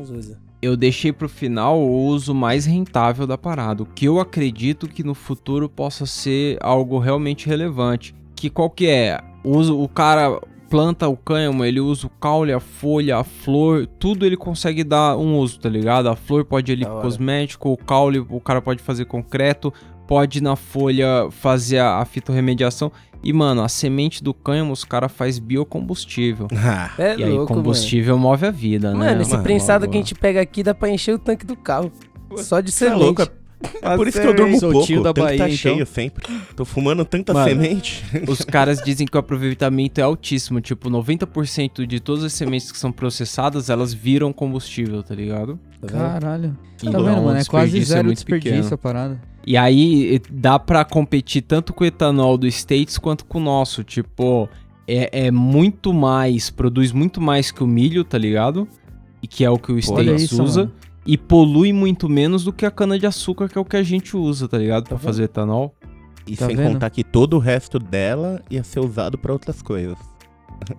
Eu deixei pro final o uso mais rentável da parada, o que eu acredito que no futuro possa ser algo realmente relevante. Que qual que é? O uso, o cara planta o cânhamo, ele usa o caule, a folha, a flor, tudo ele consegue dar um uso, tá ligado? A flor pode ir pro cosmético, o caule o cara pode fazer concreto, pode na folha fazer a, a fitorremediação. E, mano, a semente do cânhamo os cara faz biocombustível. (laughs) É e aí, louco, combustível move a vida, mano. né? Mano, esse mano? prensado Logo- que a gente pega aqui dá pra encher o tanque do carro. Só de Você é semente. louco, é por isso que eu durmo Sou pouco. tio da o tanque tá Bahia, então. cheio sempre. Tô fumando tanta Mano. semente. Os caras dizem que o aproveitamento é altíssimo. Tipo, 90% de todas as sementes que são processadas, elas viram combustível, tá ligado? Tá vendo? Caralho. Tá Então, vendo, mano? É quase é zero muito desperdício pequeno. a parada. E aí, e- dá pra competir tanto com o etanol do States quanto com o nosso. Tipo, é, é muito mais, produz muito mais que o milho, tá ligado? E que é o que o States isso, usa. mano. E polui muito menos do que a cana-de-açúcar, que é o que a gente usa, tá ligado? Pra Tá fazer etanol. E Tá sem vendo? contar que todo o resto dela ia ser usado pra outras coisas. (laughs)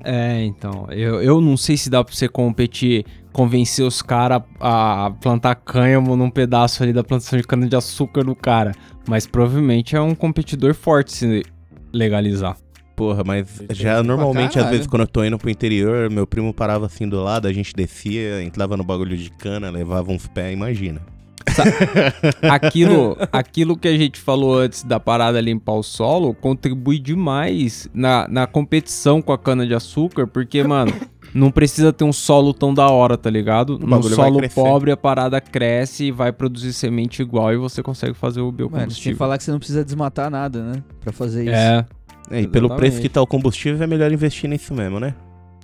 É, então. Eu, eu não sei se dá pra você competir, convencer os caras a plantar cânhamo num pedaço ali da plantação de cana-de-açúcar do cara. Mas provavelmente é um competidor forte se legalizar. Porra, mas já normalmente, às vezes, quando eu tô indo pro interior, meu primo parava assim do lado, a gente descia, entrava no bagulho de cana, levava uns pés, imagina. (laughs) Aquilo, aquilo que a gente falou antes da parada limpar o solo contribui demais na, na competição com a cana-de-açúcar, porque, mano, não precisa ter um solo tão da hora, tá ligado? No solo pobre a parada cresce e vai produzir semente igual e você consegue fazer o Mano, sem biocombustível. falar que você não precisa desmatar nada, né? Pra fazer isso. É, É, e pelo preço que tá o combustível, é melhor investir nisso mesmo, né?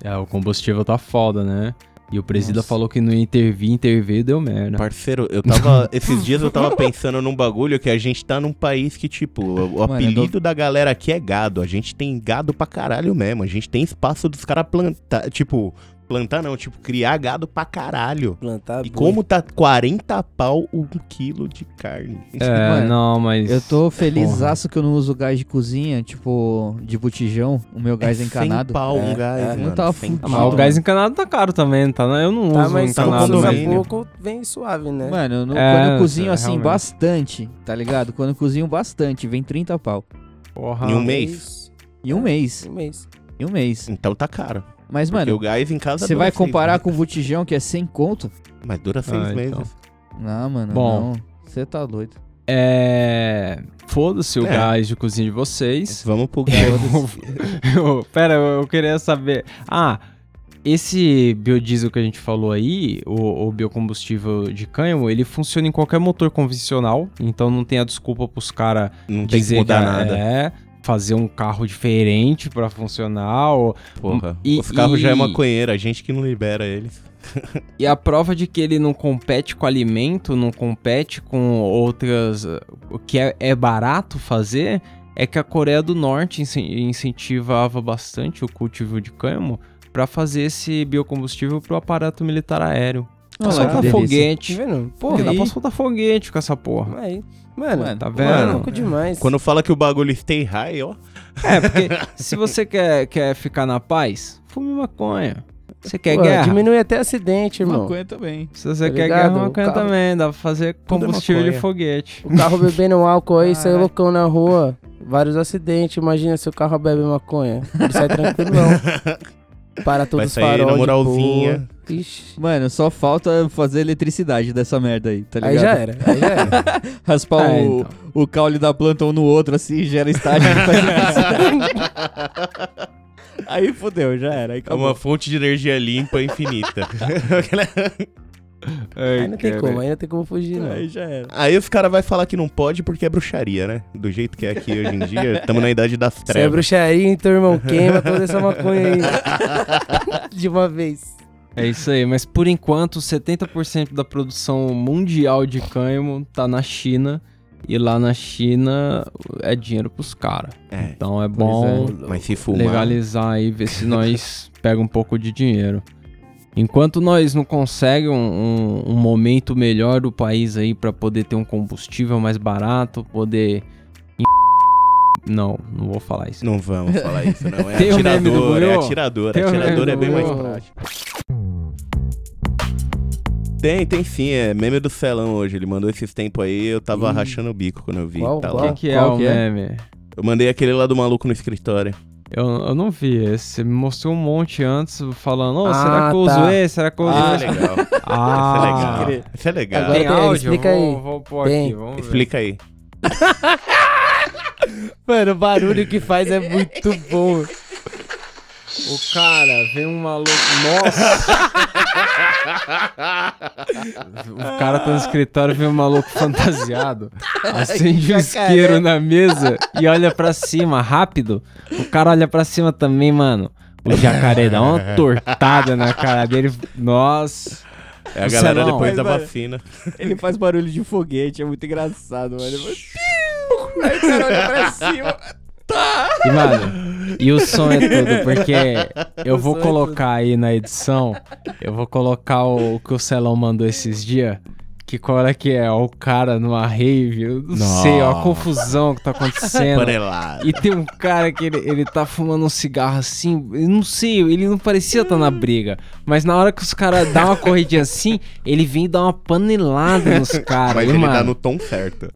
é, o combustível tá foda, né? E o presida Nossa. falou que não ia intervir, interveio e deu merda. Parceiro, eu tava. (laughs) esses dias eu tava pensando num bagulho que a gente tá num país que, tipo, o, Mano, apelido da galera aqui é gado. A gente tem gado pra caralho mesmo. A gente tem espaço dos caras plantar. Tipo, plantar não, tipo, criar gado pra caralho. Plantar E boi. como tá 40 pau um quilo de carne. É, (laughs) Mano, não, mas... Eu tô feliz que eu não uso gás de cozinha, tipo, de botijão. O meu gás é encanado. 100 pau um É, gás, é. Eu tava 100 fudido. Ah, mas o gás encanado tá caro também, tá? Eu não uso Tá, mas tá se no você usa pouco, vem suave, né? Mano, eu não- É, quando eu cozinho é, assim realmente. bastante, tá ligado? Quando eu cozinho bastante, vem 30 pau. Porra. Em um mês. Em um mês. Um mês. Em um mês. Então tá caro. Mas, Porque mano, o gás em casa você vai comparar meses. com o botijão que é 100 conto? Mas dura seis Ah, meses. então. Não, mano, Bom. não. Você tá doido. É. Foda-se o É. gás de cozinha de vocês. Vamos pro (laughs) gás. Eu- eu- Pera, eu, queria saber. Ah, esse biodiesel que a gente falou aí, o, o biocombustível de cânhamo, ele funciona em qualquer motor convencional. Então não tem a desculpa pros caras Não tem que dizer mudar que nada. é fazer um carro diferente pra funcionar. Ou, Porra. E- Os carros já é e- maconheiro, a gente que não libera eles. (laughs) E a prova de que ele não compete com alimento, não compete com outras. O que é, é barato fazer é que a Coreia do Norte incen- incentivava bastante o cultivo de cânhamo para fazer esse biocombustível para o aparato militar aéreo. Lá, soltar. Tá foguete. vendo? Porra, dá pra soltar foguete com essa porra. aí. Mano, Mano, Tá Mano, vendo? louco demais. Quando fala que o bagulho stay high, ó. É, porque (laughs) se você quer, quer ficar na paz, fume maconha. Você quer Pô, guerra? Diminui até acidente, irmão. Maconha também. Se você Tá quer ligado? guerra, maconha O carro- também. Dá pra fazer é combustível de foguete. O carro bebendo álcool aí, saiu Caralho. loucão na rua. Vários acidentes. Imagina se o carro bebe maconha. Ele sai tranquilão. (laughs) Para todos Vai os sair farol na de moralzinha. Ixi. Mano, só falta fazer eletricidade dessa merda aí, tá ligado? Aí já era, aí já era. (laughs) Raspar É, o, então. o caule da planta um no outro, assim, gera estágio e faz eletricidade. Aí fodeu, já era. Aí É uma fonte de energia limpa infinita. (laughs) Aí não tem como, aí não tem como fugir, não. Aí já era. Aí os caras vão falar que não pode porque é bruxaria, né? Do jeito que é aqui hoje em dia, estamos na idade das Se é trevas. bruxaria, então, irmão, queima toda essa maconha aí. (laughs) De uma vez. É isso aí, mas por enquanto 70% da produção mundial de cânhamo tá na China. E lá na China é dinheiro pros caras. É, Então é bom se fumar... legalizar aí, ver se nós (laughs) pega um pouco de dinheiro. Enquanto nós não consegue um, um- um momento melhor do país aí pra poder ter um combustível mais barato, poder... (laughs) Não, não vou falar isso. Não vamos falar isso, não. É (laughs) Tem atirador, é atirador. Atirador é bem mais prático. Tem, tem sim, é meme do Celão hoje. Ele mandou esses tempos aí, eu tava Ih. rachando o bico quando eu vi. Qual, tá qual? Que, que é Qual o que é? meme? Eu mandei aquele lá do maluco no escritório. Eu, eu não vi esse. Você me mostrou um monte antes falando, ô, Ah, será que eu tá. uso esse? Será que eu uso Ah, (laughs) é legal. Ah, Isso é legal. Isso é legal. Agora Tem tem, áudio? explica aí. Vou, vou pôr Tem. aqui, vamos ver. Explica aí. (laughs) Mano, o barulho que faz é muito bom. O cara, vem um maluco. Nossa! o cara tá no escritório, vem um maluco fantasiado. (laughs) Acende um isqueiro na mesa e olha pra cima, rápido. O cara olha pra cima também, mano. O jacaré dá uma (laughs) tortada na cara dele. Nossa. É a O galera depois da vacina. Ele faz barulho de foguete, é muito engraçado, mano. Ele (laughs) faz... Aí o cara olha pra cima. E, mano, e o som é (laughs) tudo, porque eu vou colocar aí na edição, eu vou colocar o, o que o Celão mandou esses dias. Que qual é que é? Ó, O cara numa rave, eu não sei, ó, a confusão que tá acontecendo. Panelada. E tem um cara que ele, ele tá fumando um cigarro assim, eu não sei, ele não parecia estar na briga. Mas na hora que os caras dão uma corridinha assim, ele vem dar uma panelada nos (laughs) caras. Mas e, ele mano, tá no tom certo.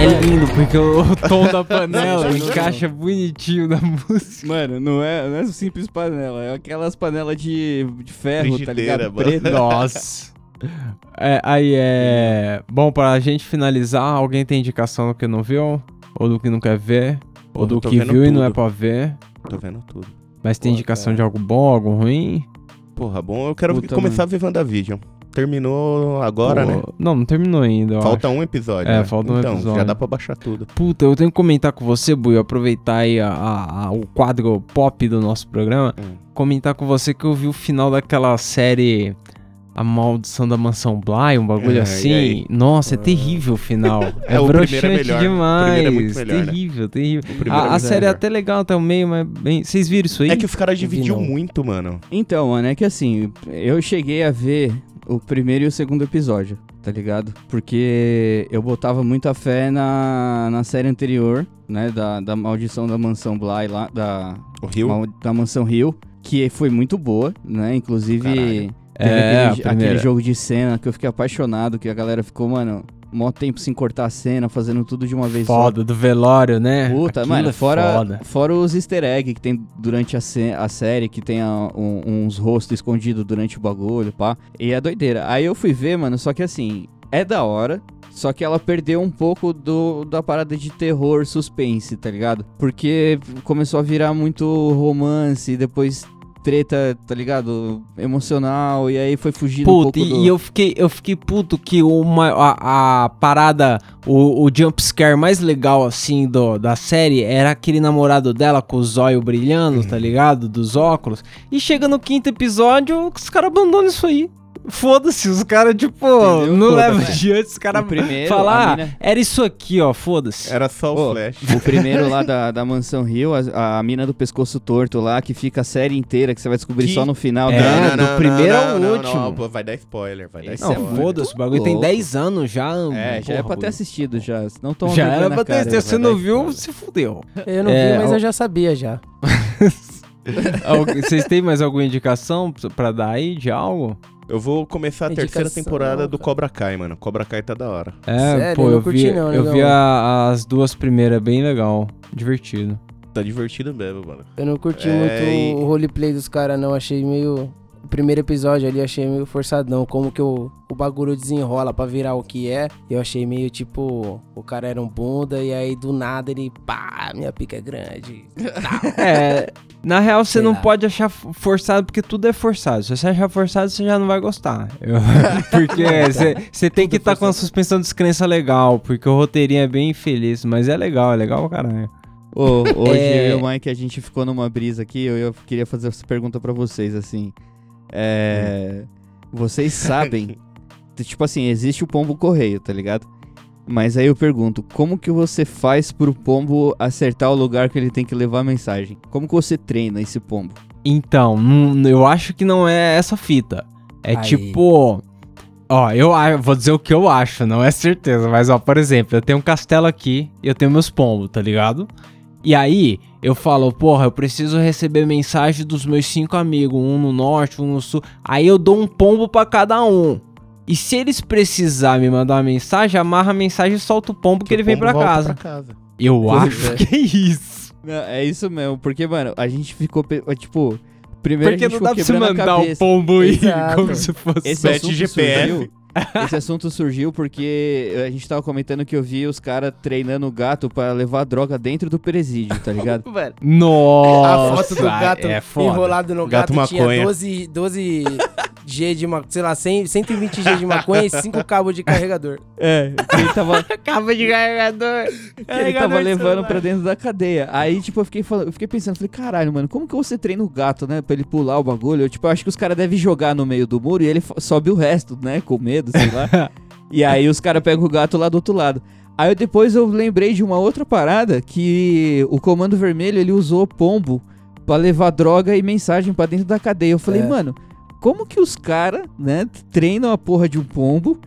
É lindo, porque o, (laughs) tom da panela encaixa bonitinho na música. Mano, não é, não é simples panela, é aquelas panelas de, de ferro, tá ligado? mano. (laughs) Nossa. É, aí é. Bom, pra gente finalizar, alguém tem indicação do que não viu? Ou do que não quer ver? Ou do que viu e não é tudo. pra ver? Tô vendo tudo. Mas tem Pô, indicação cara. de algo bom, algo ruim? Porra, bom, eu quero Puta, começar a ver WandaVision. Terminou agora, Pô, né? Não, não terminou ainda. eu Falta acho. um episódio. É, né? falta um então, episódio. já dá pra baixar tudo. Puta, eu tenho que comentar com você, Bui, aproveitar aí a- a- a- o quadro pop do nosso programa. Hum. Comentar com você que eu vi o final daquela série A Maldição da Mansão Bly, um bagulho Ah, e assim. Nossa, é terrível o final. (laughs) é É, o primeiro é broxante melhor. O demais. primeiro é muito melhor, né? terrível, terrível. O primeiro A, a é série é melhor. até legal até o meio, mas bem. Vocês viram isso aí? É que os caras vi dividiu muito, mano. Então, mano, é que assim, eu cheguei a ver o primeiro e o segundo episódio, tá ligado? Porque eu botava muita fé na, na série anterior, né? Da, da Maldição da Mansão Bly lá, da, O Rio. Mal- da Mansão Rio, que foi muito boa, né? Inclusive, Caralho. É, aquele, aquele jogo de cena que eu fiquei apaixonado, que a galera ficou, mano, mó tempo sem cortar a cena, fazendo tudo de uma vez só. Foda, do velório, né? Puta, Aquilo mano, é fora, foda. fora os easter eggs que tem durante a, sé- a série, que tem a- um- uns rostos escondidos durante o bagulho, pá. E é doideira. Aí eu fui ver, mano, só que assim, é da hora. Só que ela perdeu um pouco do, da parada de terror, suspense, tá ligado? Porque começou a virar muito romance, depois treta, tá ligado? Emocional, e aí foi fugindo um Puta, pouco e, do... e eu fiquei, eu fiquei puto que uma, a, a parada, o, o jump scare mais legal, assim, do, da série era aquele namorado dela com os olhos brilhando, tá ligado? Dos óculos. E chega no quinto episódio, os caras abandonam isso aí. Foda-se, os caras, tipo, Entendeu? não levam adiante, os caras falar, ah, mina- era isso aqui, ó, foda-se. Era só o Flash. O primeiro lá (laughs) da, da Mansão Rio, a, a mina do pescoço torto lá, que fica a série inteira, que você vai descobrir Que- só no final. É, né? do primeiro ao não, último. Não, vai dar spoiler, vai dar Esse Não, é spoiler. muito foda-se, o bagulho tem louco. 10 anos já. É, já é porra, pra ter assistido já. Não toma Já era na pra ter cara. assistido. Se você não viu, se fudeu. Eu não É, vi, mas ó- eu já sabia já. (laughs) Vocês têm mais alguma indicação pra dar aí de algo? Eu vou começar a terceira Indicação, temporada do. Cobra Kai, mano. Cobra Kai tá da hora. É, Sério? pô, Eu não eu, curti vi, não, eu vi a- as duas primeiras, bem legal, divertido. Tá divertido mesmo, mano. Eu não curti É, muito e- o roleplay dos caras, não. Achei meio. O primeiro episódio ali achei meio forçadão. Como que o, o bagulho desenrola pra virar o que é. Eu achei meio tipo. O cara era um bunda e aí do nada ele. Pá, minha pica é grande. (laughs) É, na real você Sei não lá. pode achar forçado porque tudo é forçado. Se você achar forçado, você já não vai gostar. Eu- (laughs) porque você- você tem que estar com uma suspensão de descrença legal, porque o roteirinho é bem infeliz, mas é legal, é legal pra caralho. Ô, hoje É. eu e o Mike, a gente ficou numa brisa aqui. Eu, eu queria fazer essa pergunta pra vocês, assim. É. Vocês (laughs) sabem. tipo assim, existe o pombo correio, tá ligado? Mas aí eu pergunto, como que você faz pro pombo acertar o lugar que ele tem que levar a mensagem? Como que você treina esse pombo? Então, eu acho que não é essa fita. É Aí. tipo. Ó, eu vou dizer o que eu acho, não é certeza, mas ó, por exemplo, eu tenho um castelo aqui e eu tenho meus pombos, tá ligado? E aí, eu falo, porra, eu preciso receber mensagem dos meus cinco amigos, um no norte, um no sul. Aí eu dou um pombo pra cada um. E se eles precisar me mandar uma mensagem, amarra a mensagem e solta o pombo que, ele o vem pombo pra casa. pra casa. Eu Pois acho é. que é isso. Não, é isso mesmo, porque, mano, a gente ficou, pe- tipo... Primeiro Porque a gente não dá pra a mandar o pombo Exato. como se fosse. Esse Pet assunto GPS. surgiu. (laughs) Esse assunto surgiu porque a gente tava comentando que eu vi os caras treinando o gato pra levar droga dentro do presídio, tá ligado? (laughs) Velho. Nossa, a foto do gato é enrolado no Gato gato, tinha maconha. 12, 12 G de maconha, sei lá, 100, 120 G de maconha e 5 cabos de carregador. É, ele tava, (laughs) Cabo de carregador. que ele tava levando pra dentro da cadeia. Aí, tipo, eu fiquei, falando, eu fiquei pensando, falei, caralho, mano, como que você treina o gato, né? Pra ele pular o bagulho? Eu, tipo, eu acho que os caras devem jogar no meio do muro e ele sobe o resto, né? Com medo, sei lá. (laughs) e aí os caras pegam o gato lá do outro lado. Aí depois eu lembrei de uma outra parada que o Comando Vermelho ele usou pombo pra levar droga e mensagem pra dentro da cadeia. Eu falei, É. mano, como que os caras, né, treinam a porra de um pombo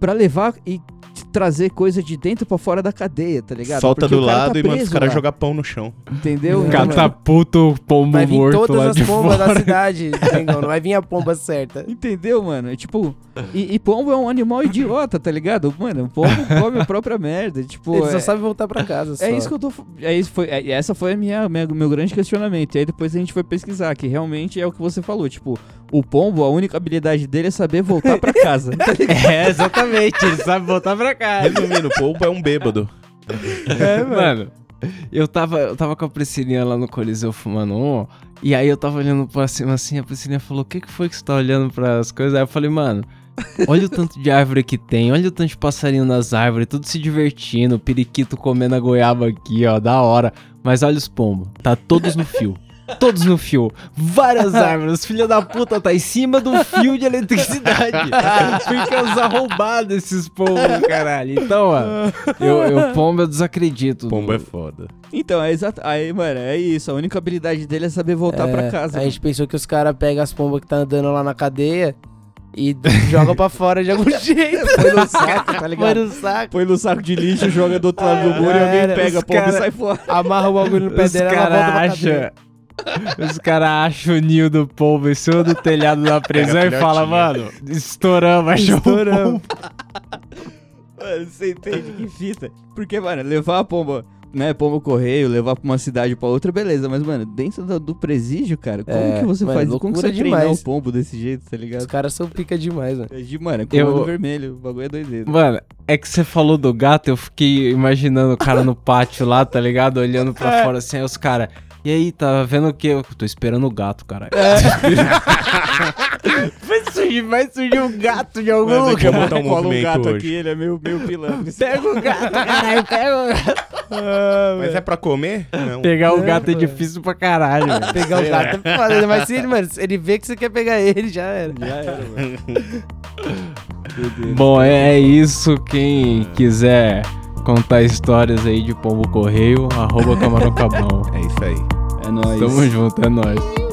pra levar e trazer coisa de dentro pra fora da cadeia, tá ligado? Solta Porque do lado tá e manda os caras jogar pão no chão. Entendeu? Então, Catapulta o pombo Vai vir morto todas lá as de pombas da fora. cidade, Mengão, não vai vir a pomba certa. Entendeu, mano? É Tipo, e, e pombo é um animal idiota, tá ligado? Mano, o pombo (laughs) come a própria merda. Tipo, Ele é, só sabe voltar pra casa. Só. é isso que eu tô. É isso foi, é- essa foi a minha, minha- meu grande questionamento. E aí depois a gente foi pesquisar, que realmente é o que você falou. Tipo, o pombo, a única habilidade dele é saber voltar pra (laughs) casa. tá? É, exatamente. Ele sabe voltar pra casa. Resumindo, o pombo é um bêbado. É, mano. Eu tava, eu tava com a Priscilinha lá no Coliseu fumando um, e aí eu tava olhando pra cima assim, a Priscilinha falou, o que que foi que você tá olhando pras coisas? Aí eu falei, mano, olha o tanto de árvore que tem, olha o tanto de passarinho nas árvores, tudo se divertindo, o periquito comendo a goiaba aqui, ó, da hora. Mas olha os pombos, tá todos no fio. Todos no fio. Várias árvores. Filha da puta tá em cima do fio de eletricidade. (laughs) Porque os arrombados esses pombos, caralho. Então, ó, eu, eu pombo eu desacredito. Pombo é foda. Então, é exato. Aí, mano, é isso. A única habilidade dele é saber voltar É, pra casa. A gente pensou que os caras pegam as pombas que tá andando lá na cadeia e jogam pra fora de algum (laughs) jeito. Põe no saco, tá Põe ligado? no saco, Põe no saco de lixo, joga do outro lado do muro e alguém pega a pomba e sai fora. amarra o bagulho no pé dela e ela volta pra cadeia. Os caras acham o ninho do pombo em cima do telhado da prisão Pega e a fala, filhotinha. mano, estouramos, achou Estouramos. Mano, você entende que fita? Porque, mano, levar a pomba, né, pomba correio, levar pra uma cidade pra outra, beleza. Mas, mano, dentro do, do presídio, cara, como É, que você mano, faz? Como que você treinar demais. o pombo desse jeito, tá ligado? Os caras são pica demais, mano. É de, mano, é comando Eu- vermelho, o bagulho é doideira. Mano, é que você falou do gato, eu fiquei imaginando o cara no pátio lá, tá ligado? Olhando pra fora assim, aí os caras. E aí, tá vendo o quê? Eu tô esperando o gato, caralho. (laughs) Foi desse hoje vai surgir um gato de algum Mas eu lugar. botar um Cola um gato hoje. aqui, ele é meio, meio pilantra. (laughs) Pega o gato, caralho, pega o gato. Mas é pra comer? Não. Pegar o gato é pô. difícil pra caralho, velho. Pegar o gato é foda, mas se ele, mano, se ele vê que você quer pegar ele, já era. Já era, mano. (laughs) Bom, é isso. Quem quiser contar histórias aí de pombo correio, arroba camarão cabão. É isso aí. É nóis. Tamo junto, é nóis.